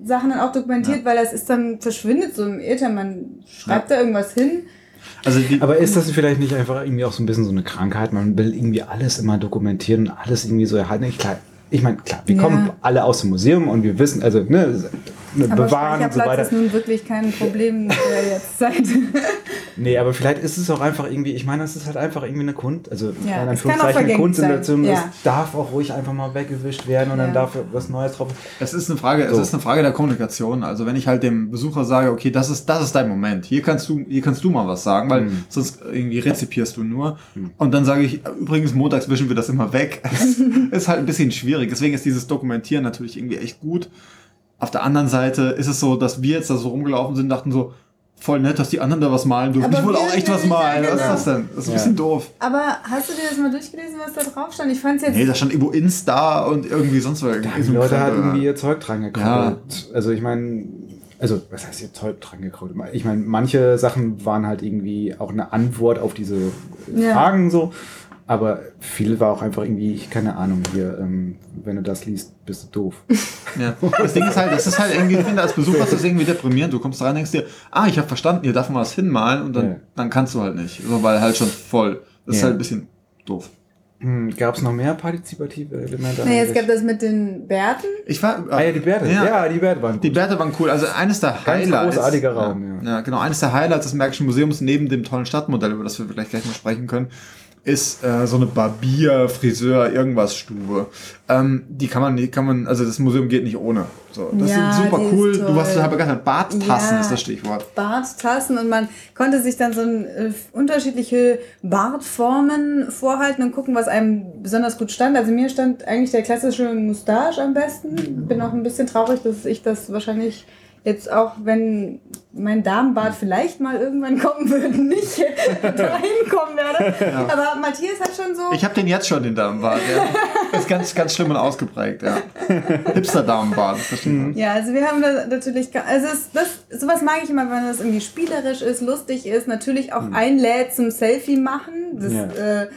Sachen dann auch dokumentiert, weil das ist dann, verschwindet so im Äther, man schreibt da irgendwas hin. Also die, Aber ist das vielleicht nicht einfach irgendwie auch so ein bisschen so eine Krankheit? Man will irgendwie alles immer dokumentieren und alles irgendwie so erhalten. Ich, klar, ich meine, klar, wir Ja. kommen alle aus dem Museum und wir wissen, also ne, ne Aber bewahren und so weiter. ist nun wirklich kein Problem der jetzt Zeit. Nee, aber vielleicht ist es auch einfach irgendwie, ich meine, es ist halt einfach irgendwie eine Kunst, also Ja, in es Anführungszeichen eine Kunstinstallation. sein, Es ja. darf auch ruhig einfach mal weggewischt werden und Ja. dann darf was Neues drauf. Es ist eine Frage, So. es ist eine Frage der Kommunikation. Also wenn ich halt dem Besucher sage, okay, das ist, das ist dein Moment. Hier kannst du, hier kannst du mal was sagen, weil Mhm. sonst irgendwie rezipierst du nur. Und dann sage ich, übrigens, montags wischen wir das immer weg. ist halt ein bisschen schwierig. Deswegen ist dieses Dokumentieren natürlich irgendwie echt gut. Auf der anderen Seite ist es so, dass wir jetzt da so rumgelaufen sind, dachten so, voll nett, dass die anderen da was malen dürfen. Aber ich wollte auch echt was malen. Was ist das denn? Das ist ein Ja. bisschen doof. Aber hast du dir das mal durchgelesen, was da drauf stand? Ich fand es jetzt. Nee, da stand irgendwo Insta und irgendwie sonst was. Da haben die Leute halt irgendwie ihr Zeug dran gekrabbelt. Ja. Also ich meine, also was heißt ihr Zeug dran gekrabbelt? Ich meine, manche Sachen waren halt irgendwie auch eine Antwort auf diese Ja. Fragen so. Aber viel war auch einfach irgendwie, ich keine Ahnung, hier, ähm, wenn du das liest, bist du doof. Ja. Das Ding ist halt, das ist halt irgendwie, ich finde, als Besucher ist das irgendwie deprimierend. Du kommst rein, denkst dir, ah, ich habe verstanden, hier darf man was hinmalen und dann, Ja. dann kannst du halt nicht. So, weil halt schon voll. Das ist Ja. halt ein bisschen doof. Hm, Gab es noch mehr partizipative Elemente? Nee, es gab das mit den Bärten. Ich war, ah ja, die Bärte. Ja. Ja, die Bärte waren gut. Die Bärte waren cool. Also eines der Highlights. großartiger Raum, ja. ja. ja. genau. Eines der Highlights des Märkischen Museums neben dem tollen Stadtmodell, über das wir vielleicht gleich mal sprechen können, ist äh, so eine Barbier, Friseur, irgendwas Stube. Ähm, die kann man, die kann man, also das Museum geht nicht ohne. So, das Ja, ist super cool. Du hast total begeistert. Barttassen Ja. ist das Stichwort. Barttassen und man konnte sich dann so ein, äh, unterschiedliche Bartformen vorhalten und gucken, was einem besonders gut stand. Also mir stand eigentlich der klassische Moustache am besten. Bin auch ein bisschen traurig, dass ich das wahrscheinlich jetzt auch, wenn mein Damenbart vielleicht mal irgendwann kommen würde, nicht dahin kommen werde. Aber Matthias hat schon so... Ich habe den jetzt schon, den Damenbart. Ja. Ist ganz, ganz schlimm und ausgeprägt, ja. Hipster-Damenbart, man. Ja, also wir haben da natürlich, also es, das, sowas mag ich immer, wenn das irgendwie spielerisch ist, lustig ist, natürlich auch einlädt zum Selfie machen. Das, Ja. äh,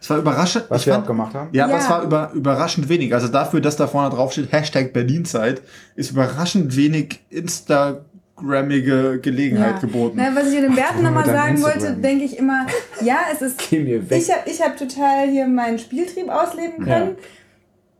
Es war überraschend. Was ich wir fand- auch gemacht haben. Ja, aber Ja. es war über, überraschend wenig. Also dafür, dass da vorne drauf steht, Hashtag Berlinzeit, ist überraschend wenig Instagrammige Gelegenheit ja. geboten. Na, was ich in den Werten nochmal sagen wollte, Instagram. denke ich immer, ja, es ist. Geh mir weg. Ich habe ich hab total hier meinen Spieltrieb ausleben können.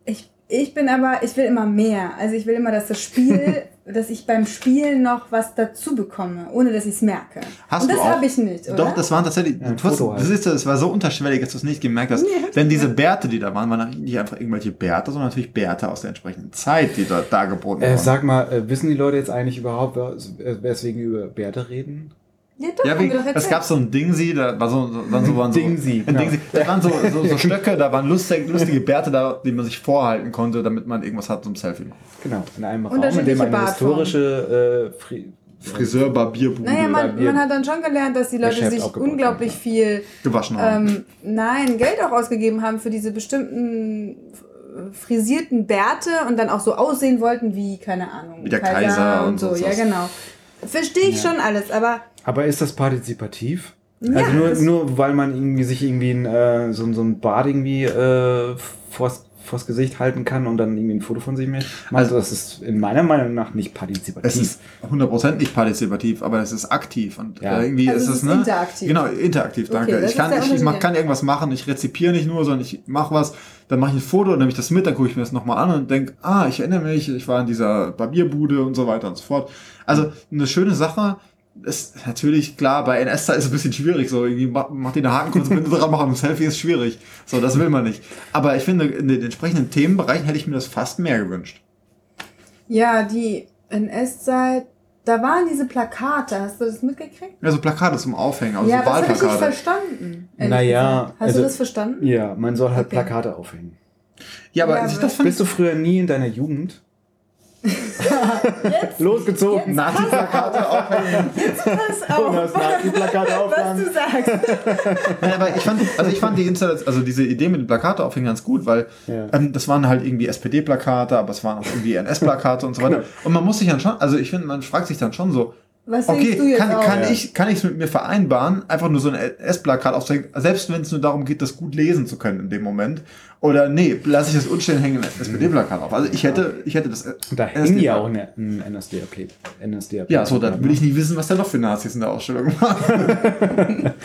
Ich, ich bin aber, ich will immer mehr. Also ich will immer, dass das Spiel, dass ich beim Spielen noch was dazu bekomme, ohne dass ich es merke. Hast Und du das habe ich nicht, oder? Doch, das waren tatsächlich. du hast, halt. das, ist, das war so unterschwellig, dass du es nicht gemerkt hast. Denn diese Bärte, die da waren, waren nicht einfach irgendwelche Bärte, sondern natürlich Bärte aus der entsprechenden Zeit, die dort dargeboten Äh, wurden. sag mal, äh, wissen die Leute jetzt eigentlich überhaupt, äh, weswegen über Bärte reden? Ja, doch, Ja, wie, es gab so ein Dingsi, da war so, waren so, waren so Dingsi, ein genau. Dingsi. Da waren so, so, so Stöcke, da waren lustig, lustige Bärte da, die man sich vorhalten konnte, damit man irgendwas hat zum Selfie. Genau, in einem Raum, in dem eine Bartformen. historische äh, Fri Friseur, Barbierbude, Naja, man, Bier- man hat dann schon gelernt, dass die Leute sich unglaublich haben, viel, gewaschen haben. ähm, nein, Geld auch ausgegeben haben für diese bestimmten frisierten Bärte und dann auch so aussehen wollten wie, keine Ahnung, Wie der Kaiser und so. so Ja, genau. Verstehe ich Ja. schon alles, aber Aber ist das partizipativ? Ja, also nur, nur weil man irgendwie sich irgendwie ein, äh, so, so ein Bart irgendwie äh, vors, vors Gesicht halten kann und dann irgendwie ein Foto von sich macht. Also das ist in meiner Meinung nach nicht partizipativ. Es ist 100% nicht partizipativ, aber es ist aktiv und Ja. äh, irgendwie Also ist es ist ne? interaktiv. Genau, interaktiv, danke. Okay, ich kann, ich, ich mach, kann irgendwas machen, ich rezipiere nicht nur, sondern ich mache was, dann mache ich ein Foto, dann nehme ich das mit, dann gucke ich mir das nochmal an und denke, ah, ich erinnere mich, ich war in dieser Barbierbude und so weiter und so fort. Also eine schöne Sache. Ist natürlich klar, bei NS ist es ein bisschen schwierig, so irgendwie macht mach die eine Hakenkonsequenz dran machen, ein Selfie ist schwierig. So, das will man nicht. Aber ich finde, in den entsprechenden Themenbereichen hätte ich mir das fast mehr gewünscht. ja, die NS-Zeit, da waren diese Plakate, hast du das mitgekriegt? Ja, so Plakate zum Aufhängen, also ja, so das habe ich nicht Wahlplakate. verstanden. Naja, gesagt. Hast also- du das verstanden? ja, man soll halt Okay. Plakate aufhängen. Ja, aber Ja, das fand Bist du früher nie in deiner Jugend Jetzt, losgezogen? Nazi-Plakate aufhängen. pass Und auf, Nazi-Plakate was du sagst. Nein, aber ich fand, also ich fand die Installation, also diese Idee mit den Plakate aufhängen ganz gut, weil Ja. ähm, das waren halt irgendwie SPD-Plakate, aber es waren auch irgendwie NS-Plakate und so weiter. Und man muss sich dann schon, also ich finde, man fragt sich dann schon so, Was denkst du okay, jetzt kann, auch? kann Ja. ich kann ich es mit mir vereinbaren, einfach nur so ein NS-Plakat aufzuhängen, selbst wenn es nur darum geht, das gut lesen zu können in dem Moment. Oder nee, lasse ich das unstehen hängen, ein SPD-Plakat auf. Also ich hätte, ich hätte das. Und da hängen ja auch ein ein NSDAP. NSDAP. Ja, so, dann will ich nicht wissen, was da noch für Nazis in der Ausstellung waren.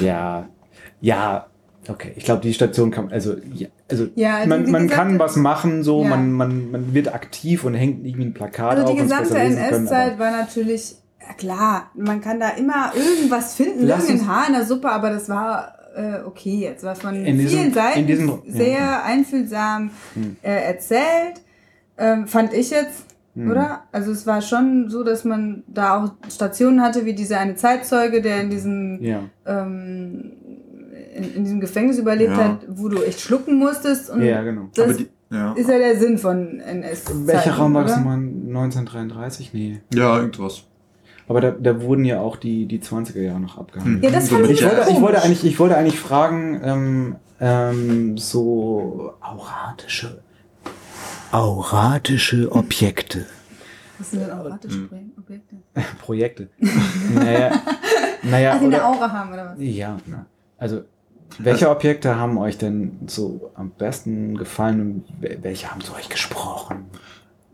Ja, ja, okay. Ich glaube, die Station kann, also, ja, also, Ja, also man, die man gesamte- kann was machen, so, Ja. man, man, man wird aktiv und hängt irgendwie ein Plakat Also auf die und es gesamte besser lesen können, NS-Zeit war natürlich, ja klar, man kann da immer irgendwas finden, Lass irgendein Haar in der Suppe, aber das war äh, okay jetzt, war von In diesem- vielen Seiten in diesem- sehr ja. einfühlsam Hm. äh, erzählt, ähm, fand ich jetzt, Hm. oder? Also es war schon so, dass man da auch Stationen hatte, wie dieser eine Zeitzeuge, der in diesem Ja. ähm, in, in diesem Gefängnis überlebt Ja. hat, wo du echt schlucken musstest und Ja, genau. das Aber die, ja. ist ja der Sinn von NS. Welcher Raum war das nochmal? 1933? Nee. ja, irgendwas. Aber da, da wurden ja auch die, die 20er Jahre noch abgehangen. Hm. Ja, das So fand ich, Ich wollte, ich, wollte eigentlich, ich wollte eigentlich fragen, ähm, ähm, so auratische, auratische Objekte. Was sind denn auratische Objekte? Projekte. naja, naja Ach, die eine oder, Aura haben, oder was? ja, also welche Objekte haben euch denn so am besten gefallen und wel- welche haben zu euch gesprochen?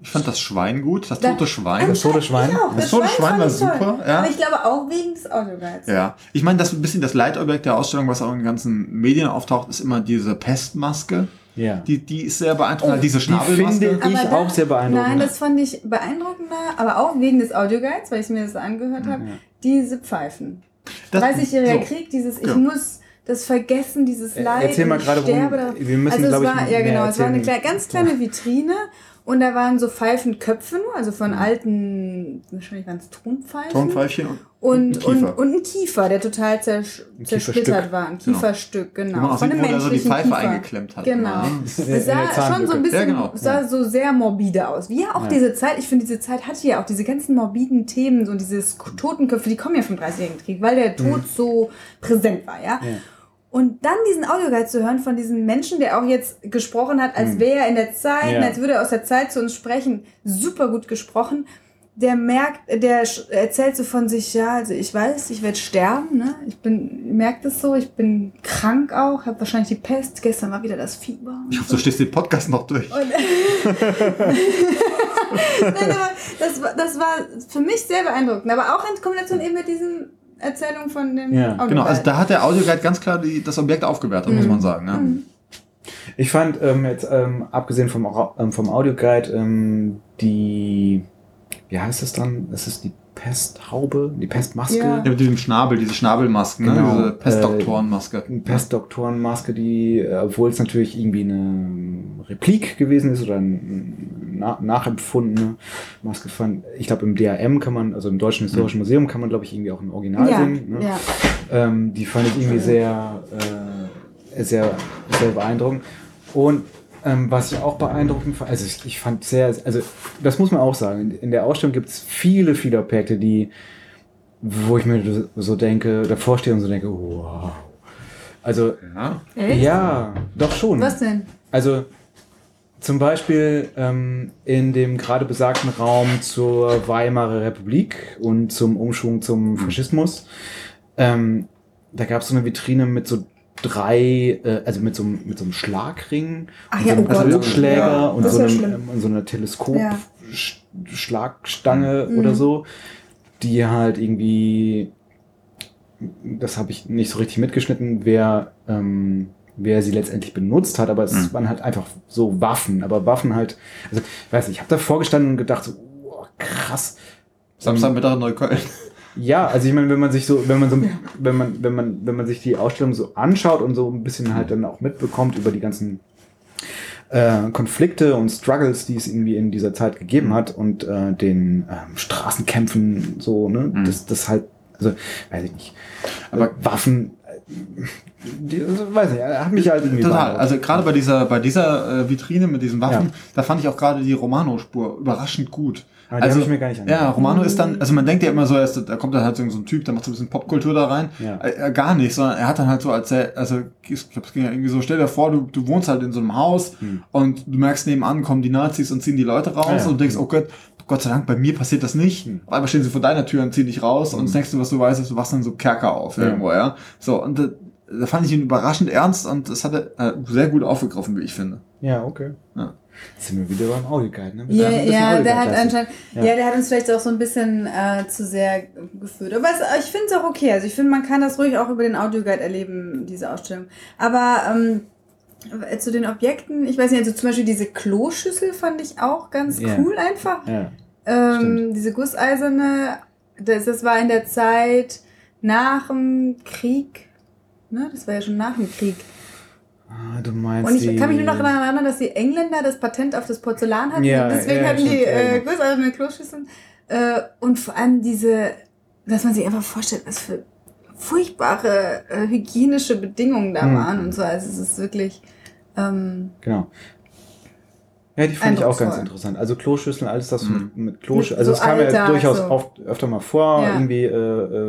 Ich fand das Schwein gut, das Da- tote Schwein. Das tote Schwein? Ich auch, Das das, tote Schwein, Schwein war ich toll. super, ja. Aber ich glaube auch wegen des Audioguides. Ja, ich meine, das ein bisschen das Leitobjekt der Ausstellung, was auch in den ganzen Medien auftaucht, ist immer diese Pestmaske. Ja. Die, die ist sehr beeindruckend. Oh, diese die Schnabelmaske. finde ich Aber auch sehr beeindruckend. Nein, das fand ich beeindruckender, aber auch wegen des Audioguides, weil ich mir das angehört habe. Ja. Diese Pfeifen. Das- 30-jähriger so. Krieg, dieses Ich Ja. muss das vergessen, dieses Leid. erzähl mal ich gerade, worum- sterbe daran. wir müssen, also es ich, war, ja mehr genau, es war eine ganz kleine Vitrine und da waren so Pfeifenköpfe nur, also Mhm. von alten, wahrscheinlich waren es Tonpfeifen. Tonpfeifchen und, Und, ein und, Kiefer. und ein Kiefer, der total zersch Ein zersplittert war. Ein Genau. Kieferstück, genau. Auch von sieht, einem wo der so die menschlichen Pfeife Kiefer. eingeklemmt hat. Genau. Es sah schon so ein bisschen, Ja, genau. sah so sehr morbide aus. Wie ja auch Ja. diese Zeit, ich finde, diese Zeit hatte ja auch diese ganzen morbiden Themen, so dieses Totenköpfe, die kommen ja vom 30-jährigen Krieg, weil der Tod so präsent war, ja. Mhm. Ja. Und dann diesen Audioguide zu hören von diesem Menschen, der auch jetzt gesprochen hat, als wäre er in der Zeit. Ja. als würde er aus der Zeit zu uns sprechen, super gut gesprochen. Der merkt, der erzählt so von sich, ja, also ich weiß, ich werde sterben, ne? Ich bin, merkt es so, ich bin krank auch, habe wahrscheinlich die Pest, gestern war wieder das Fieber. Ich hoffe, du stehst den Podcast noch durch. Nein, aber das, war- das war für mich sehr beeindruckend. Aber auch in Kombination eben mit diesen Erzählungen von dem Ja, Audioguide. Genau, also da hat der Audioguide ganz klar die, das Objekt aufgewertet, muss man sagen. Ne? Ich fand ähm, jetzt, ähm, abgesehen vom, ähm, vom Audioguide, ähm, die, wie heißt das dann? Das ist die Pesthaube, die Pestmaske. Ja. Ja, mit diesem Schnabel, diese Schnabelmasken, Genau. ne? diese Pestdoktorenmaske. Eine Pestdoktorenmaske, die, äh, obwohl es natürlich irgendwie eine Replik gewesen ist oder eine na nachempfundene Maske fand. Ich glaube, im DRM kann man, also im Deutschen Historischen Museum kann man, glaube ich, irgendwie auch ein Original ja, sehen. Ne? ja. Ähm, die fand ich irgendwie sehr, äh, sehr, sehr beeindruckend. Und ähm, was ich auch beeindruckend fand, also ich, ich fand sehr, also das muss man auch sagen, in, in der Ausstellung gibt es viele, viele Objekte, die, wo ich mir so denke, davor stehe und so denke, wow. Also, Ja. Echt? ja, doch schon. Was denn? Also zum Beispiel ähm, in dem gerade besagten Raum zur Weimarer Republik und zum Umschwung zum Faschismus. Ähm, da gab es so eine Vitrine mit so drei, äh, also mit so, einem- mit so einem Schlagring, Ach und ja, so oh einem. Teleskopschläger Ja, und, so ja einem, ähm, und so einer Ja. Teleskop-Schlagstange Mhm. oder so, die halt irgendwie, das habe ich nicht so richtig mitgeschnitten, wer, ähm, wer sie letztendlich benutzt hat, aber es Mhm. waren halt einfach so Waffen, aber Waffen halt, also ich weiß nicht, ich habe davor gestanden und gedacht, so, oh, krass. Samstagmittag in Neukölln. Ja, also ich meine, wenn man sich so, wenn man so, wenn man, wenn man, wenn man sich die Ausstellung so anschaut und so ein bisschen halt dann auch mitbekommt über die ganzen äh, Konflikte und Struggles, die es irgendwie in dieser Zeit gegeben hat und äh, den ähm, Straßenkämpfen so, ne, Mhm. das, das halt, also weiß ich nicht. Aber- Aber Waffen, die, also, weiß nicht, hat mich halt irgendwie Total. Also gerade bei dieser, bei dieser äh, Vitrine mit diesen Waffen, Ja. da fand ich auch gerade die Romano-Spur überraschend gut. Ah, die hab ich mir gar nicht Ja. Romano ist dann, also man denkt ja immer so, ist, da kommt dann halt so ein Typ, der macht so ein bisschen Popkultur da rein. Ja. Äh, äh, gar nicht, sondern er hat dann halt so als er, also ich glaube, es ging ja irgendwie so, stell dir vor, du, du wohnst halt in so einem Haus und du merkst nebenan kommen die Nazis und ziehen die Leute raus Hm. Ja, und denkst, oh Gott, Gott sei Dank, bei mir passiert das nicht. Hm. Auf einmal stehen sie vor deiner Tür und ziehen dich raus und das nächste, was du weißt, ist, du wachst dann so Kerker auf Ja. irgendwo, ja. So, und da, da fand ich ihn überraschend ernst und das hat er äh, sehr gut aufgegriffen, wie ich finde. Ja, okay. Ja. Jetzt sind wir wieder beim Audioguide, ne? Wir Ja, ja, der hat anscheinend, Ja. ja. der hat uns vielleicht auch so ein bisschen äh, zu sehr geführt. Aber es, ich finde es auch okay. Also ich finde, man kann das ruhig auch über den Audioguide erleben, diese Ausstellung. Aber ähm, äh, zu den Objekten, ich weiß nicht, also zum Beispiel diese Kloschüssel fand ich auch ganz Ja. cool einfach. Ja. Ähm, diese gusseiserne, das, das war in der Zeit nach dem Krieg. Ne? Das war ja schon nach dem Krieg. Ah, du meinst Und ich kann mich nur noch daran erinnern, dass die Engländer das Patent auf das Porzellan hatten. Ja, deswegen ja, hatten die stimmt, äh, genau. gusseiserne Kloschüsseln. Äh, und vor allem diese, dass man sich einfach vorstellt, was für furchtbare äh, hygienische Bedingungen da Hm. waren und so. Also es ist wirklich. Ähm, Genau. Ja, die fand ich auch ganz interessant. Also Kloschüsseln, alles das Mhm. mit, mit Kloschüsseln. Also so es kam ja Alltag, durchaus so. oft, öfter mal vor, Ja. irgendwie äh,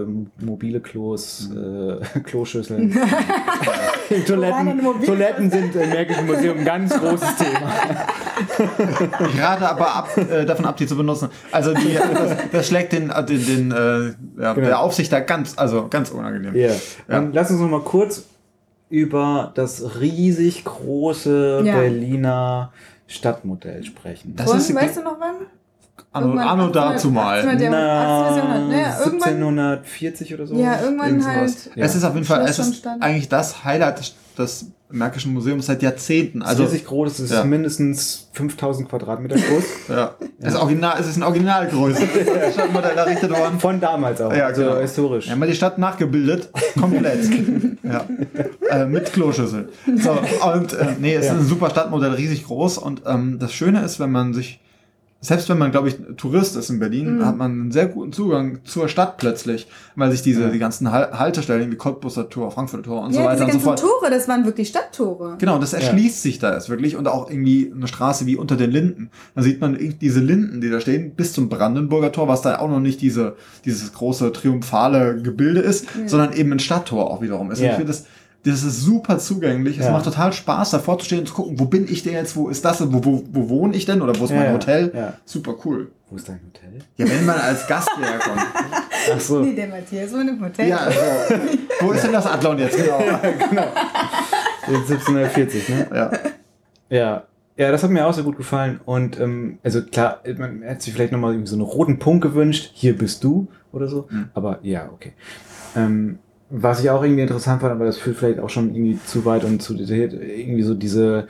äh, mobile Klos, äh, Kloschüsseln. Toiletten, Toiletten sind im Märkischen Museum ein ganz großes Thema. Ich rate aber ab, äh, davon ab, die zu benutzen. Also die, das, das schlägt den, äh, den, den äh, ja, Genau. der Aufsicht da ganz, also ganz unangenehm. Ja. Ja. Dann lass uns noch mal kurz über das riesig große Ja. Berliner Stadtmodell sprechen. Das von, ist die- weißt du noch wann? Anno, anno 1800, dazu mal. 1800 Ja, 18. Jahrhundert, ne? Irgendwann- 1740 oder so. Ja, irgendwann Irgend halt. Es ist auf jeden Fall, es ist eigentlich das Highlight des, des Märkischen Museums seit Jahrzehnten. Also riesig groß, es ist Ja. mindestens 5000 Quadratmeter groß. ja. Es, ist original, es ist ein Originalgröße. Das Stadtmodell errichtet worden. Von damals auch, Ja, also genau. historisch. Wir haben mal die Stadt nachgebildet, komplett. ja. Äh, mit Kloschüssel. So, und äh, nee, es Ja. ist ein super Stadtmodell, riesig groß. Und ähm, das Schöne ist, wenn man sich, selbst wenn man, glaube ich, Tourist ist in Berlin, Mhm. hat man einen sehr guten Zugang zur Stadt plötzlich, weil sich diese, Ja. die ganzen Hal- Haltestellen wie Cottbusser Tor, Frankfurter Tor und so Ja, weiter diese und so ganzen fort. Tore, das waren wirklich Stadttore. Genau, das erschließt sich da jetzt wirklich und auch irgendwie eine Straße wie unter den Linden. Da sieht man irgendwie diese Linden, die da stehen, bis zum Brandenburger Tor, was da auch noch nicht diese, dieses große triumphale Gebilde ist, sondern eben ein Stadttor auch wiederum ist. Und Ja. Ich finde das, das ist super zugänglich. Es Ja. macht total Spaß, davor zu stehen und zu gucken, wo bin ich denn jetzt, wo ist das, wo, wo, wo wohne ich denn oder wo ist Ja, mein ja, Hotel? ja. Super cool. Wo ist dein Hotel? Ja, wenn man als Gast hierher kommt. Ach so. Nee, der Matthias wohnt im Hotel. ja, also, wo ist denn das Adlon jetzt genau? Jetzt 1740, ne? Ja. Ja. Ja, das hat mir auch sehr gut gefallen. Und ähm, also klar, man hätte sich vielleicht nochmal so einen roten Punkt gewünscht. Hier bist du oder so. Mhm. Aber ja, okay. Ähm, was ich auch irgendwie interessant fand, aber das führt vielleicht auch schon irgendwie zu weit und zu detailliert, irgendwie so diese,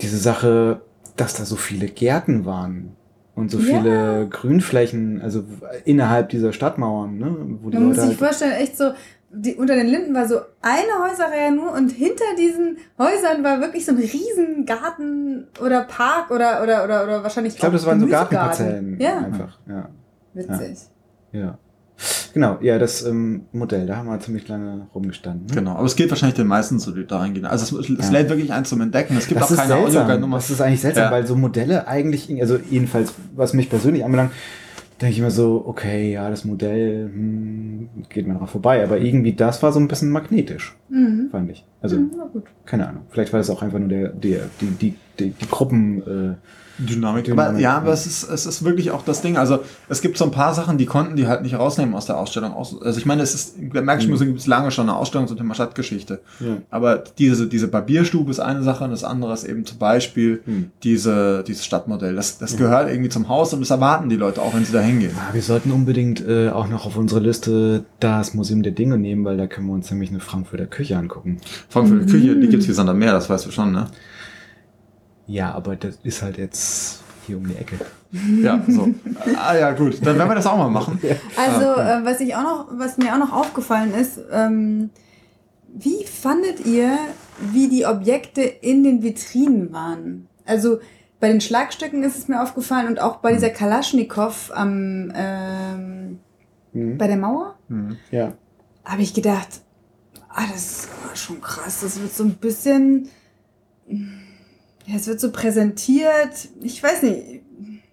diese Sache, dass da so viele Gärten waren. Und so Ja. viele Grünflächen, also innerhalb dieser Stadtmauern, ne? Wo die Man muss Leute sich halt, vorstellen, echt so, die, unter den Linden war so eine Häuserreihe nur und hinter diesen Häusern war wirklich so ein riesen Garten oder Park oder, oder, oder, oder wahrscheinlich ich glaube, das waren so. Gartenparzellen Ja, einfach. Ja. witzig. Ja. Genau, ja, das ähm, Modell, da haben wir ziemlich lange rumgestanden. Ne? Genau, aber es geht wahrscheinlich den meisten so, die da reingehen. Also es, es Ja. lädt wirklich eins zum Entdecken. Es gibt Das auch ist keine seltsam. Audioguide-Nummer. Das ist eigentlich seltsam, Ja. weil so Modelle eigentlich, also jedenfalls, was mich persönlich anbelangt, denke ich immer so, okay, ja, das Modell hm, geht mir dran vorbei. Aber irgendwie das war so ein bisschen magnetisch, Mhm. fand ich. Also, Mhm, keine Ahnung. Vielleicht war das auch einfach nur der, der, die, die, die, die Gruppen. Äh, Dynamik. Dynamik, Aber, ja, aber ja. es ist, es ist wirklich auch das Ding. Also es gibt so ein paar Sachen, die konnten die halt nicht rausnehmen aus der Ausstellung. Aus- Also ich meine, es ist im Märkischen Mhm. Museum gibt es lange schon eine Ausstellung zum Thema Stadtgeschichte. ja. Aber diese, diese Barbierstube ist eine Sache und das andere ist eben zum Beispiel Hm. diese, dieses Stadtmodell. Das, das gehört irgendwie zum Haus und das erwarten die Leute auch, wenn sie da hingehen. Ah, wir sollten unbedingt äh, auch noch auf unsere Liste das Museum der Dinge nehmen, weil da können wir uns nämlich eine Frankfurter Küche angucken. Frankfurter Küche, die gibt's wie Sand am Meer, das weißt du schon, ne? Ja, aber das ist halt jetzt hier um die Ecke. Ja, so. ah ja, gut. Dann werden wir das auch mal machen. Also, äh, was ich auch noch, was mir auch noch aufgefallen ist, ähm, wie fandet ihr, wie die Objekte in den Vitrinen waren? Also bei den Schlagstücken ist es mir aufgefallen und auch bei dieser Kalaschnikow am ähm, Mhm. bei der Mauer Hm. Ja. habe ich gedacht, Ah, das war schon krass. Das wird so ein bisschen. Ja, es wird so präsentiert. Ich weiß nicht.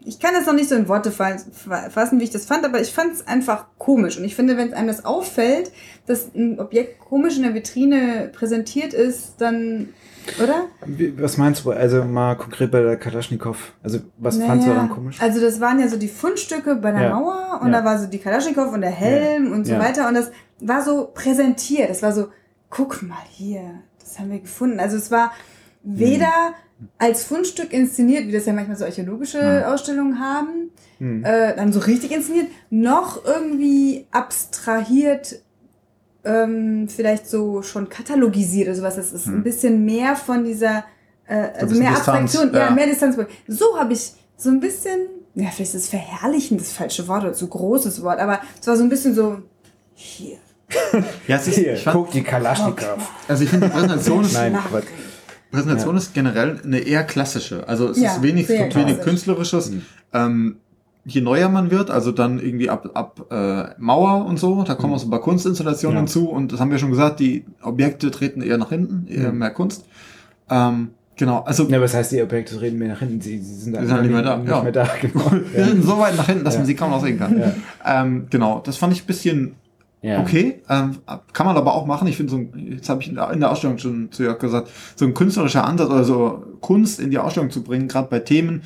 Ich kann das noch nicht so in Worte fa- fa- fassen, wie ich das fand, aber ich fand es einfach komisch. Und ich finde, wenn einem das auffällt, dass ein Objekt komisch in der Vitrine präsentiert ist, dann. Oder? Wie- Was meinst du? Also mal konkret bei der Kalaschnikow. Also was fandst du Naja, daran komisch? Also das waren ja so die Fundstücke bei der Ja. Mauer und Ja. da war so die Kalaschnikow und der Helm und so Ja. weiter und das war so präsentiert. Das war so, guck mal hier, das haben wir gefunden. Also es war weder Hm. als Fundstück inszeniert, wie das ja manchmal so archäologische Ja. Ausstellungen haben, Hm. äh, dann so richtig inszeniert, noch irgendwie abstrahiert, ähm, vielleicht so schon katalogisiert oder sowas. Das ist ein bisschen mehr von dieser, äh, also mehr Distanz, Abstraktion, ja, ja. mehr Distanz. So habe ich so ein bisschen, ja, vielleicht ist verherrlichen das falsche Wort oder zu großes Wort, aber es war so ein bisschen so, hier. Ja, es ist, Hier, ich fand, guck die Kalaschnikow. also ich finde, die Präsentation, ist, Nein. Quatsch. Präsentation ist generell eine eher klassische. Also es Ja, ist wenig, wenig klassisch. künstlerisches. Ähm, je neuer man wird, also dann irgendwie ab, ab äh, Mauer und so, da kommen auch so ein paar Kunstinstallationen Ja. hinzu und das haben wir schon gesagt, die Objekte treten eher nach hinten, eher Mhm. mehr Kunst. Ähm, genau, also Ja, was heißt, die Objekte reden mehr nach hinten? Sie, sie sind, sind halt nicht mehr da, Nicht ja. mehr da, genau. wir sind so weit nach hinten, dass Ja. man sie kaum noch sehen kann. Ja. Ähm, genau, das fand ich ein bisschen Ja. Okay, ähm, kann man aber auch machen. Ich finde so, ein- jetzt habe ich in der in der Ausstellung schon zu Jörg gesagt, so ein künstlerischer Ansatz oder so Kunst in die Ausstellung zu bringen, gerade bei Themen,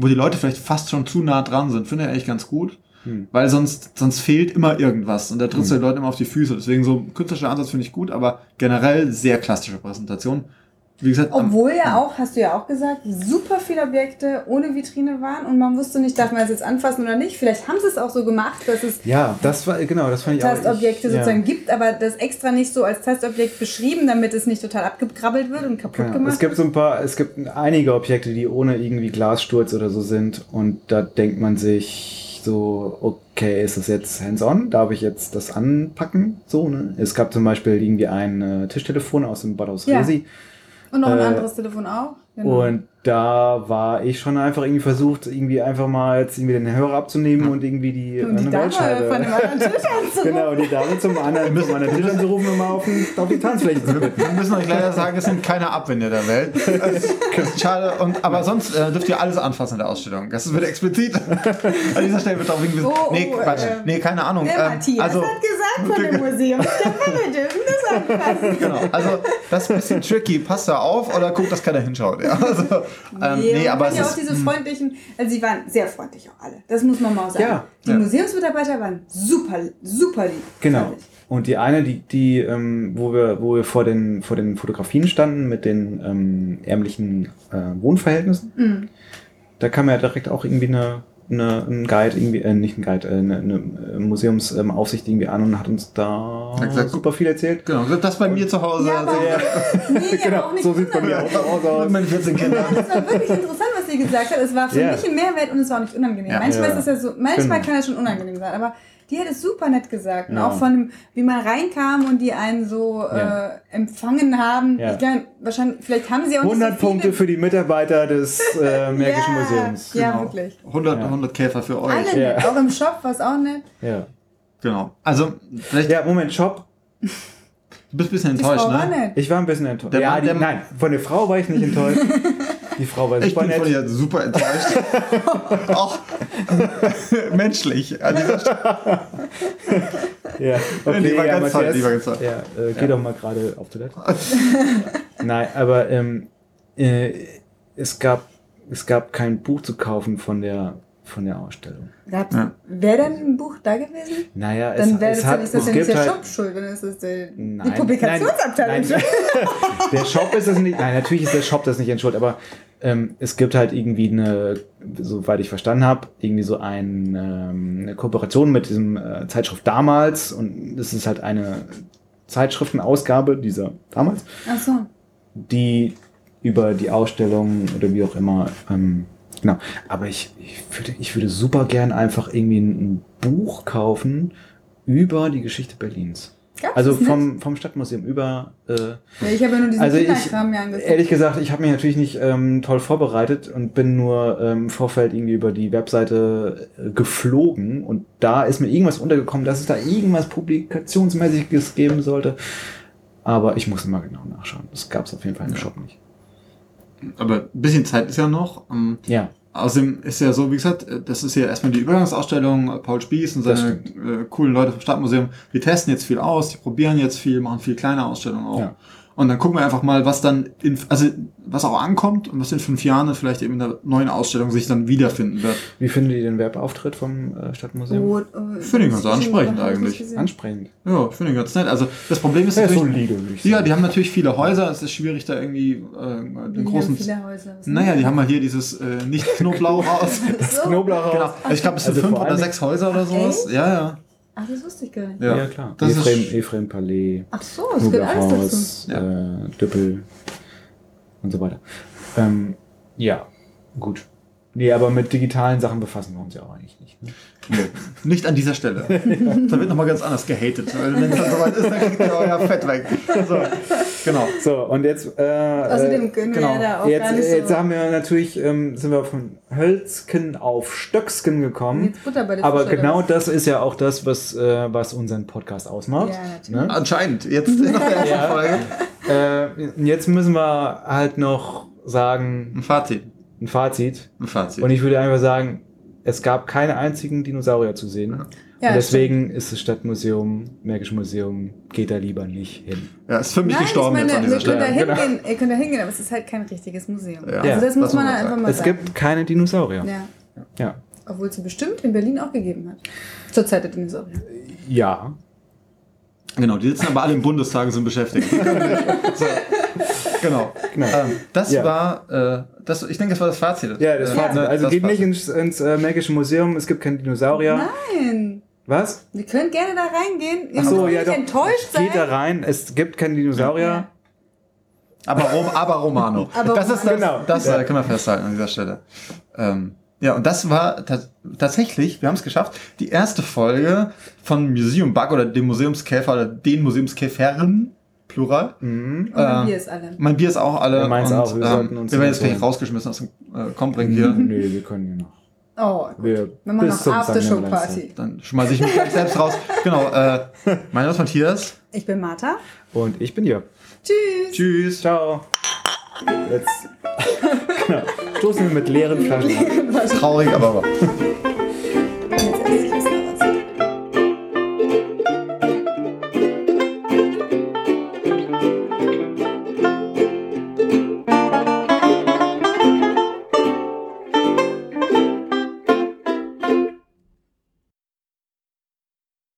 wo die Leute vielleicht fast schon zu nah dran sind, finde ich eigentlich ganz gut. Hm. Weil sonst, sonst fehlt immer irgendwas und da trittst du Hm. den Leuten immer auf die Füße. Deswegen so künstlerischer Ansatz finde ich gut, aber generell sehr klassische Präsentation. Wie gesagt, Obwohl ja auch, hast du ja auch gesagt, super viele Objekte ohne Vitrine waren und man wusste nicht, darf man es jetzt anfassen oder nicht. Vielleicht haben sie es auch so gemacht, dass es Ja, das war, genau, das fand ich auch. Tastobjekte ich, sozusagen ja. gibt, aber das extra nicht so als Tastobjekt beschrieben, damit es nicht total abgekrabbelt wird und kaputt Genau. gemacht Es gibt so ein paar, es gibt einige Objekte, die ohne irgendwie Glassturz oder so sind und da denkt man sich so, okay, ist das jetzt hands-on? Darf ich jetzt das anpacken? So, ne? Es gab zum Beispiel irgendwie ein äh, Tischtelefon aus dem Bad aus Ja. Und noch ein Äh, anderes Telefon auch. Genau. und da war ich schon einfach irgendwie versucht, irgendwie einfach mal jetzt irgendwie den Hörer abzunehmen und irgendwie die, Und die eine Dame Weltscheibe- von dem anderen Tisch anzurufen. Genau, die Dame zum anderen, zum anderen Tisch anzurufen, um mal auf, den, auf die Tanzfläche zu bitten. wir müssen euch leider sagen, es sind keine Abwände der Welt. Das ist Schade. Und, aber sonst äh, dürft ihr alles anfassen in der Ausstellung. Das wird explizit. An dieser Stelle wird darauf hingewiesen. Oh, nee, oh, Quatsch. äh, nee, keine Ahnung. Der Ähm, Matthias also, hat gesagt von dem Museum, wir dürfen das anfassen. Genau, also das ist ein bisschen tricky. Passt da auf oder guckt, dass keiner hinschaut. Ja, also, ähm, Nee, nee, aber es ja auch diese freundlichen, also sie waren sehr freundlich auch alle. Das muss man mal auch sagen. Ja, die ja. Museumsmitarbeiter waren super, super lieb. Genau. fand ich. Und die eine, die, die ähm, wo wir, wo wir vor den, vor den Fotografien standen mit den ähm, ärmlichen äh, Wohnverhältnissen, Mhm. da kam ja direkt auch irgendwie eine, eine ein Guide, irgendwie, äh, nicht ein Guide, äh, eine, eine Museumsaufsicht ähm, Aufsicht irgendwie an und hat uns da gesagt, super viel erzählt. genau, das bei mir zu Hause. Ja, sehr- nee, Genau, aber auch nicht so sieht bei mir auch aus. mit meinen 14 Kindern. Das war wirklich interessant, was sie gesagt hat. Es war für Ja. mich ein Mehrwert und es war auch nicht unangenehm. Ja. manchmal Ja. ist es ja so, manchmal Genau. kann es schon unangenehm sein, aber die hat es super nett gesagt. Und Ja. auch von dem, wie man reinkam und die einen so Ja. äh, empfangen haben. Ja. Ich glaube, wahrscheinlich, vielleicht haben sie auch 100 nicht so Punkte für die Mitarbeiter des äh, Märkischen ja, Museums. Ja, Genau. wirklich. 100, Ja. 100 Käfer für euch. Alle Ja. nett. Auch im Shop war es auch nett. Ja. Genau. Also, vielleicht, ja, Moment, Shop. du bist ein bisschen Die enttäuscht, ne? nett. Ich war ein bisschen enttäuscht. Der ja, Mann- die, nein, von der Frau war ich nicht enttäuscht. Die Frau war Ich super bin von nett. dir super enttäuscht. Auch menschlich. An dieser Stelle. Ja, okay, Lieber ja, ganz toll, Matthias, lieber ganz toll. Ja, äh, geh doch mal gerade auf Toilette. Nein, aber ähm, äh, es gab es gab kein Buch zu kaufen von der von der Ausstellung. Ja. Wäre denn ein Buch da gewesen? Naja, Dann es, wäre es das, ja hat nicht- das es ja nicht der halt Shop schuld, dann ist es der, die Nein, Publikationsabteilung nein, schuld. der Shop ist es nicht. Nein, natürlich ist der Shop das nicht in Schuld, aber ähm, es gibt halt irgendwie eine, soweit ich verstanden habe, irgendwie so ein, ähm, eine Kooperation mit diesem äh, Zeitschrift damals und es ist halt eine Zeitschriftenausgabe dieser damals, Ach so. die über die Ausstellung oder wie auch immer, ähm, genau. Aber ich, ich, würde, ich würde super gern einfach irgendwie ein, ein Buch kaufen über die Geschichte Berlins. Gab's Also vom, vom Stadtmuseum über. Äh, Ja, ich habe ja nur diesen also ich, Kinderkram mir angeguckt. ehrlich gesagt, ich habe mich natürlich nicht ähm, toll vorbereitet und bin nur ähm, im Vorfeld irgendwie über die Webseite äh, geflogen und da ist mir irgendwas untergekommen, dass es da irgendwas Publikationsmäßiges geben sollte. Aber ich muss mal genau nachschauen. Das gab es auf jeden Fall im Shop nicht. Aber ein bisschen Zeit ist ja noch. Ähm, Ja. Außerdem ist ja so, wie gesagt, äh, das ist ja erstmal die Übergangsausstellung, äh, Paul Spieß und seine äh, coolen Leute vom Stadtmuseum, die testen jetzt viel aus, die probieren jetzt viel, machen viel kleine Ausstellungen auch. Ja. Und dann gucken wir einfach mal, was dann, in, also was auch ankommt und was in fünf Jahren vielleicht eben in der neuen Ausstellung sich dann wiederfinden wird. Wie findet ihr den Werbeauftritt vom äh, Stadtmuseum? Oh, äh, Finde ich ganz das- ansprechend eigentlich. Ansprechend. Ja, ich finde ich ganz nett. Also das Problem ist Ja, natürlich, solide, würde ich ja, die haben natürlich viele Häuser, es ist schwierig da irgendwie äh, den Die großen, haben viele Häuser. Naja, die haben mal hier dieses äh, nicht Knoblauchhaus. so. Knoblauch genau. Ich glaube, es sind Also fünf oder sechs Häuser oder sowas. Echt? Ja, ja. Ach, das wusste ich gar nicht. Ja, Ja, klar. Das Ephraim, ist, Ephraim Palais, Ach so, es gehört alles dazu. Äh, Düppel und so weiter. Ähm, ja, gut. Nee, aber mit digitalen Sachen befassen wir uns ja auch eigentlich nicht. Ne? nee, nicht an dieser Stelle. da wird nochmal ganz anders gehatet. Weil wenn es dann soweit ist, dann kriegt ihr euer Fett weg. So, genau. So, und jetzt. Äh, Außerdem können genau. wir ja da auch jetzt, gar nicht so. jetzt haben wir natürlich, ähm, sind wir von Hölzken auf Stöcksken gekommen. Jetzt Butter bei der Aber genau das ist ja auch das, was, äh, was unseren Podcast ausmacht. Ja, natürlich. Ne? Anscheinend. Jetzt in der ersten Ja. Folge. Äh, jetzt müssen wir halt noch sagen, Ein Fazit. Ein Fazit. Ein Fazit. Und ich würde einfach sagen, es gab keine einzigen Dinosaurier zu sehen. Ja, und deswegen ist das Stadtmuseum, Märkische Museum, geht da lieber nicht hin. ja, ist für mich Nein, gestorben ich meine, jetzt an dieser ihr könnt, da Stelle. hingehen, ihr könnt da hingehen, aber es ist halt kein richtiges Museum. Ja. Also das Ja, muss das muss man man halt einfach sagen. mal Es sagen. gibt keine Dinosaurier. ja. Ja. Obwohl es sie bestimmt in Berlin auch gegeben hat. Zur Zeit der Dinosaurier. Ja. Genau, die sitzen aber alle im Bundestag und sind beschäftigt. So. Genau. Genau. Ähm, das Ja. war, äh, das, ich denke, das war das Fazit. Ja, das Äh, Fazit. ne, Also das geht nicht Fazit. ins, ins äh, Märkische Museum, es gibt keine Dinosaurier. Nein! Was? Wir können gerne da reingehen. Ihr Ach so, müsst ja nicht doch. enttäuscht sein. Geht da rein, es gibt keine Dinosaurier. Ja. Aber, Rom, aber Romano. Aber das ist das, Genau. das Ja. äh, können wir festhalten an dieser Stelle. Ähm, ja, und das war ta tatsächlich, wir haben es geschafft, die erste Folge von Museum Bug oder dem Museumskäfer oder den Museumskäfern, Plural. Mhm. Und dann Äh, Bier ist alle. Mein Bier ist auch alle. Ja, meins und, auch. Wir ähm, sollten uns wir werden jetzt holen. rausgeschmissen aus dem äh, Kompring hier. Nö, wir können hier noch. Oh, gut. Wir, machen bis noch Aftershow-Party. Dann schmeiße ich mich gleich selbst raus. Genau, äh, mein Name ist Matthias. Ich bin Martha. Und ich bin Jörg. Tschüss. Tschüss. Ciao. Jetzt genau. stoßen wir mit leeren Flaschen. Traurig, aber wahr.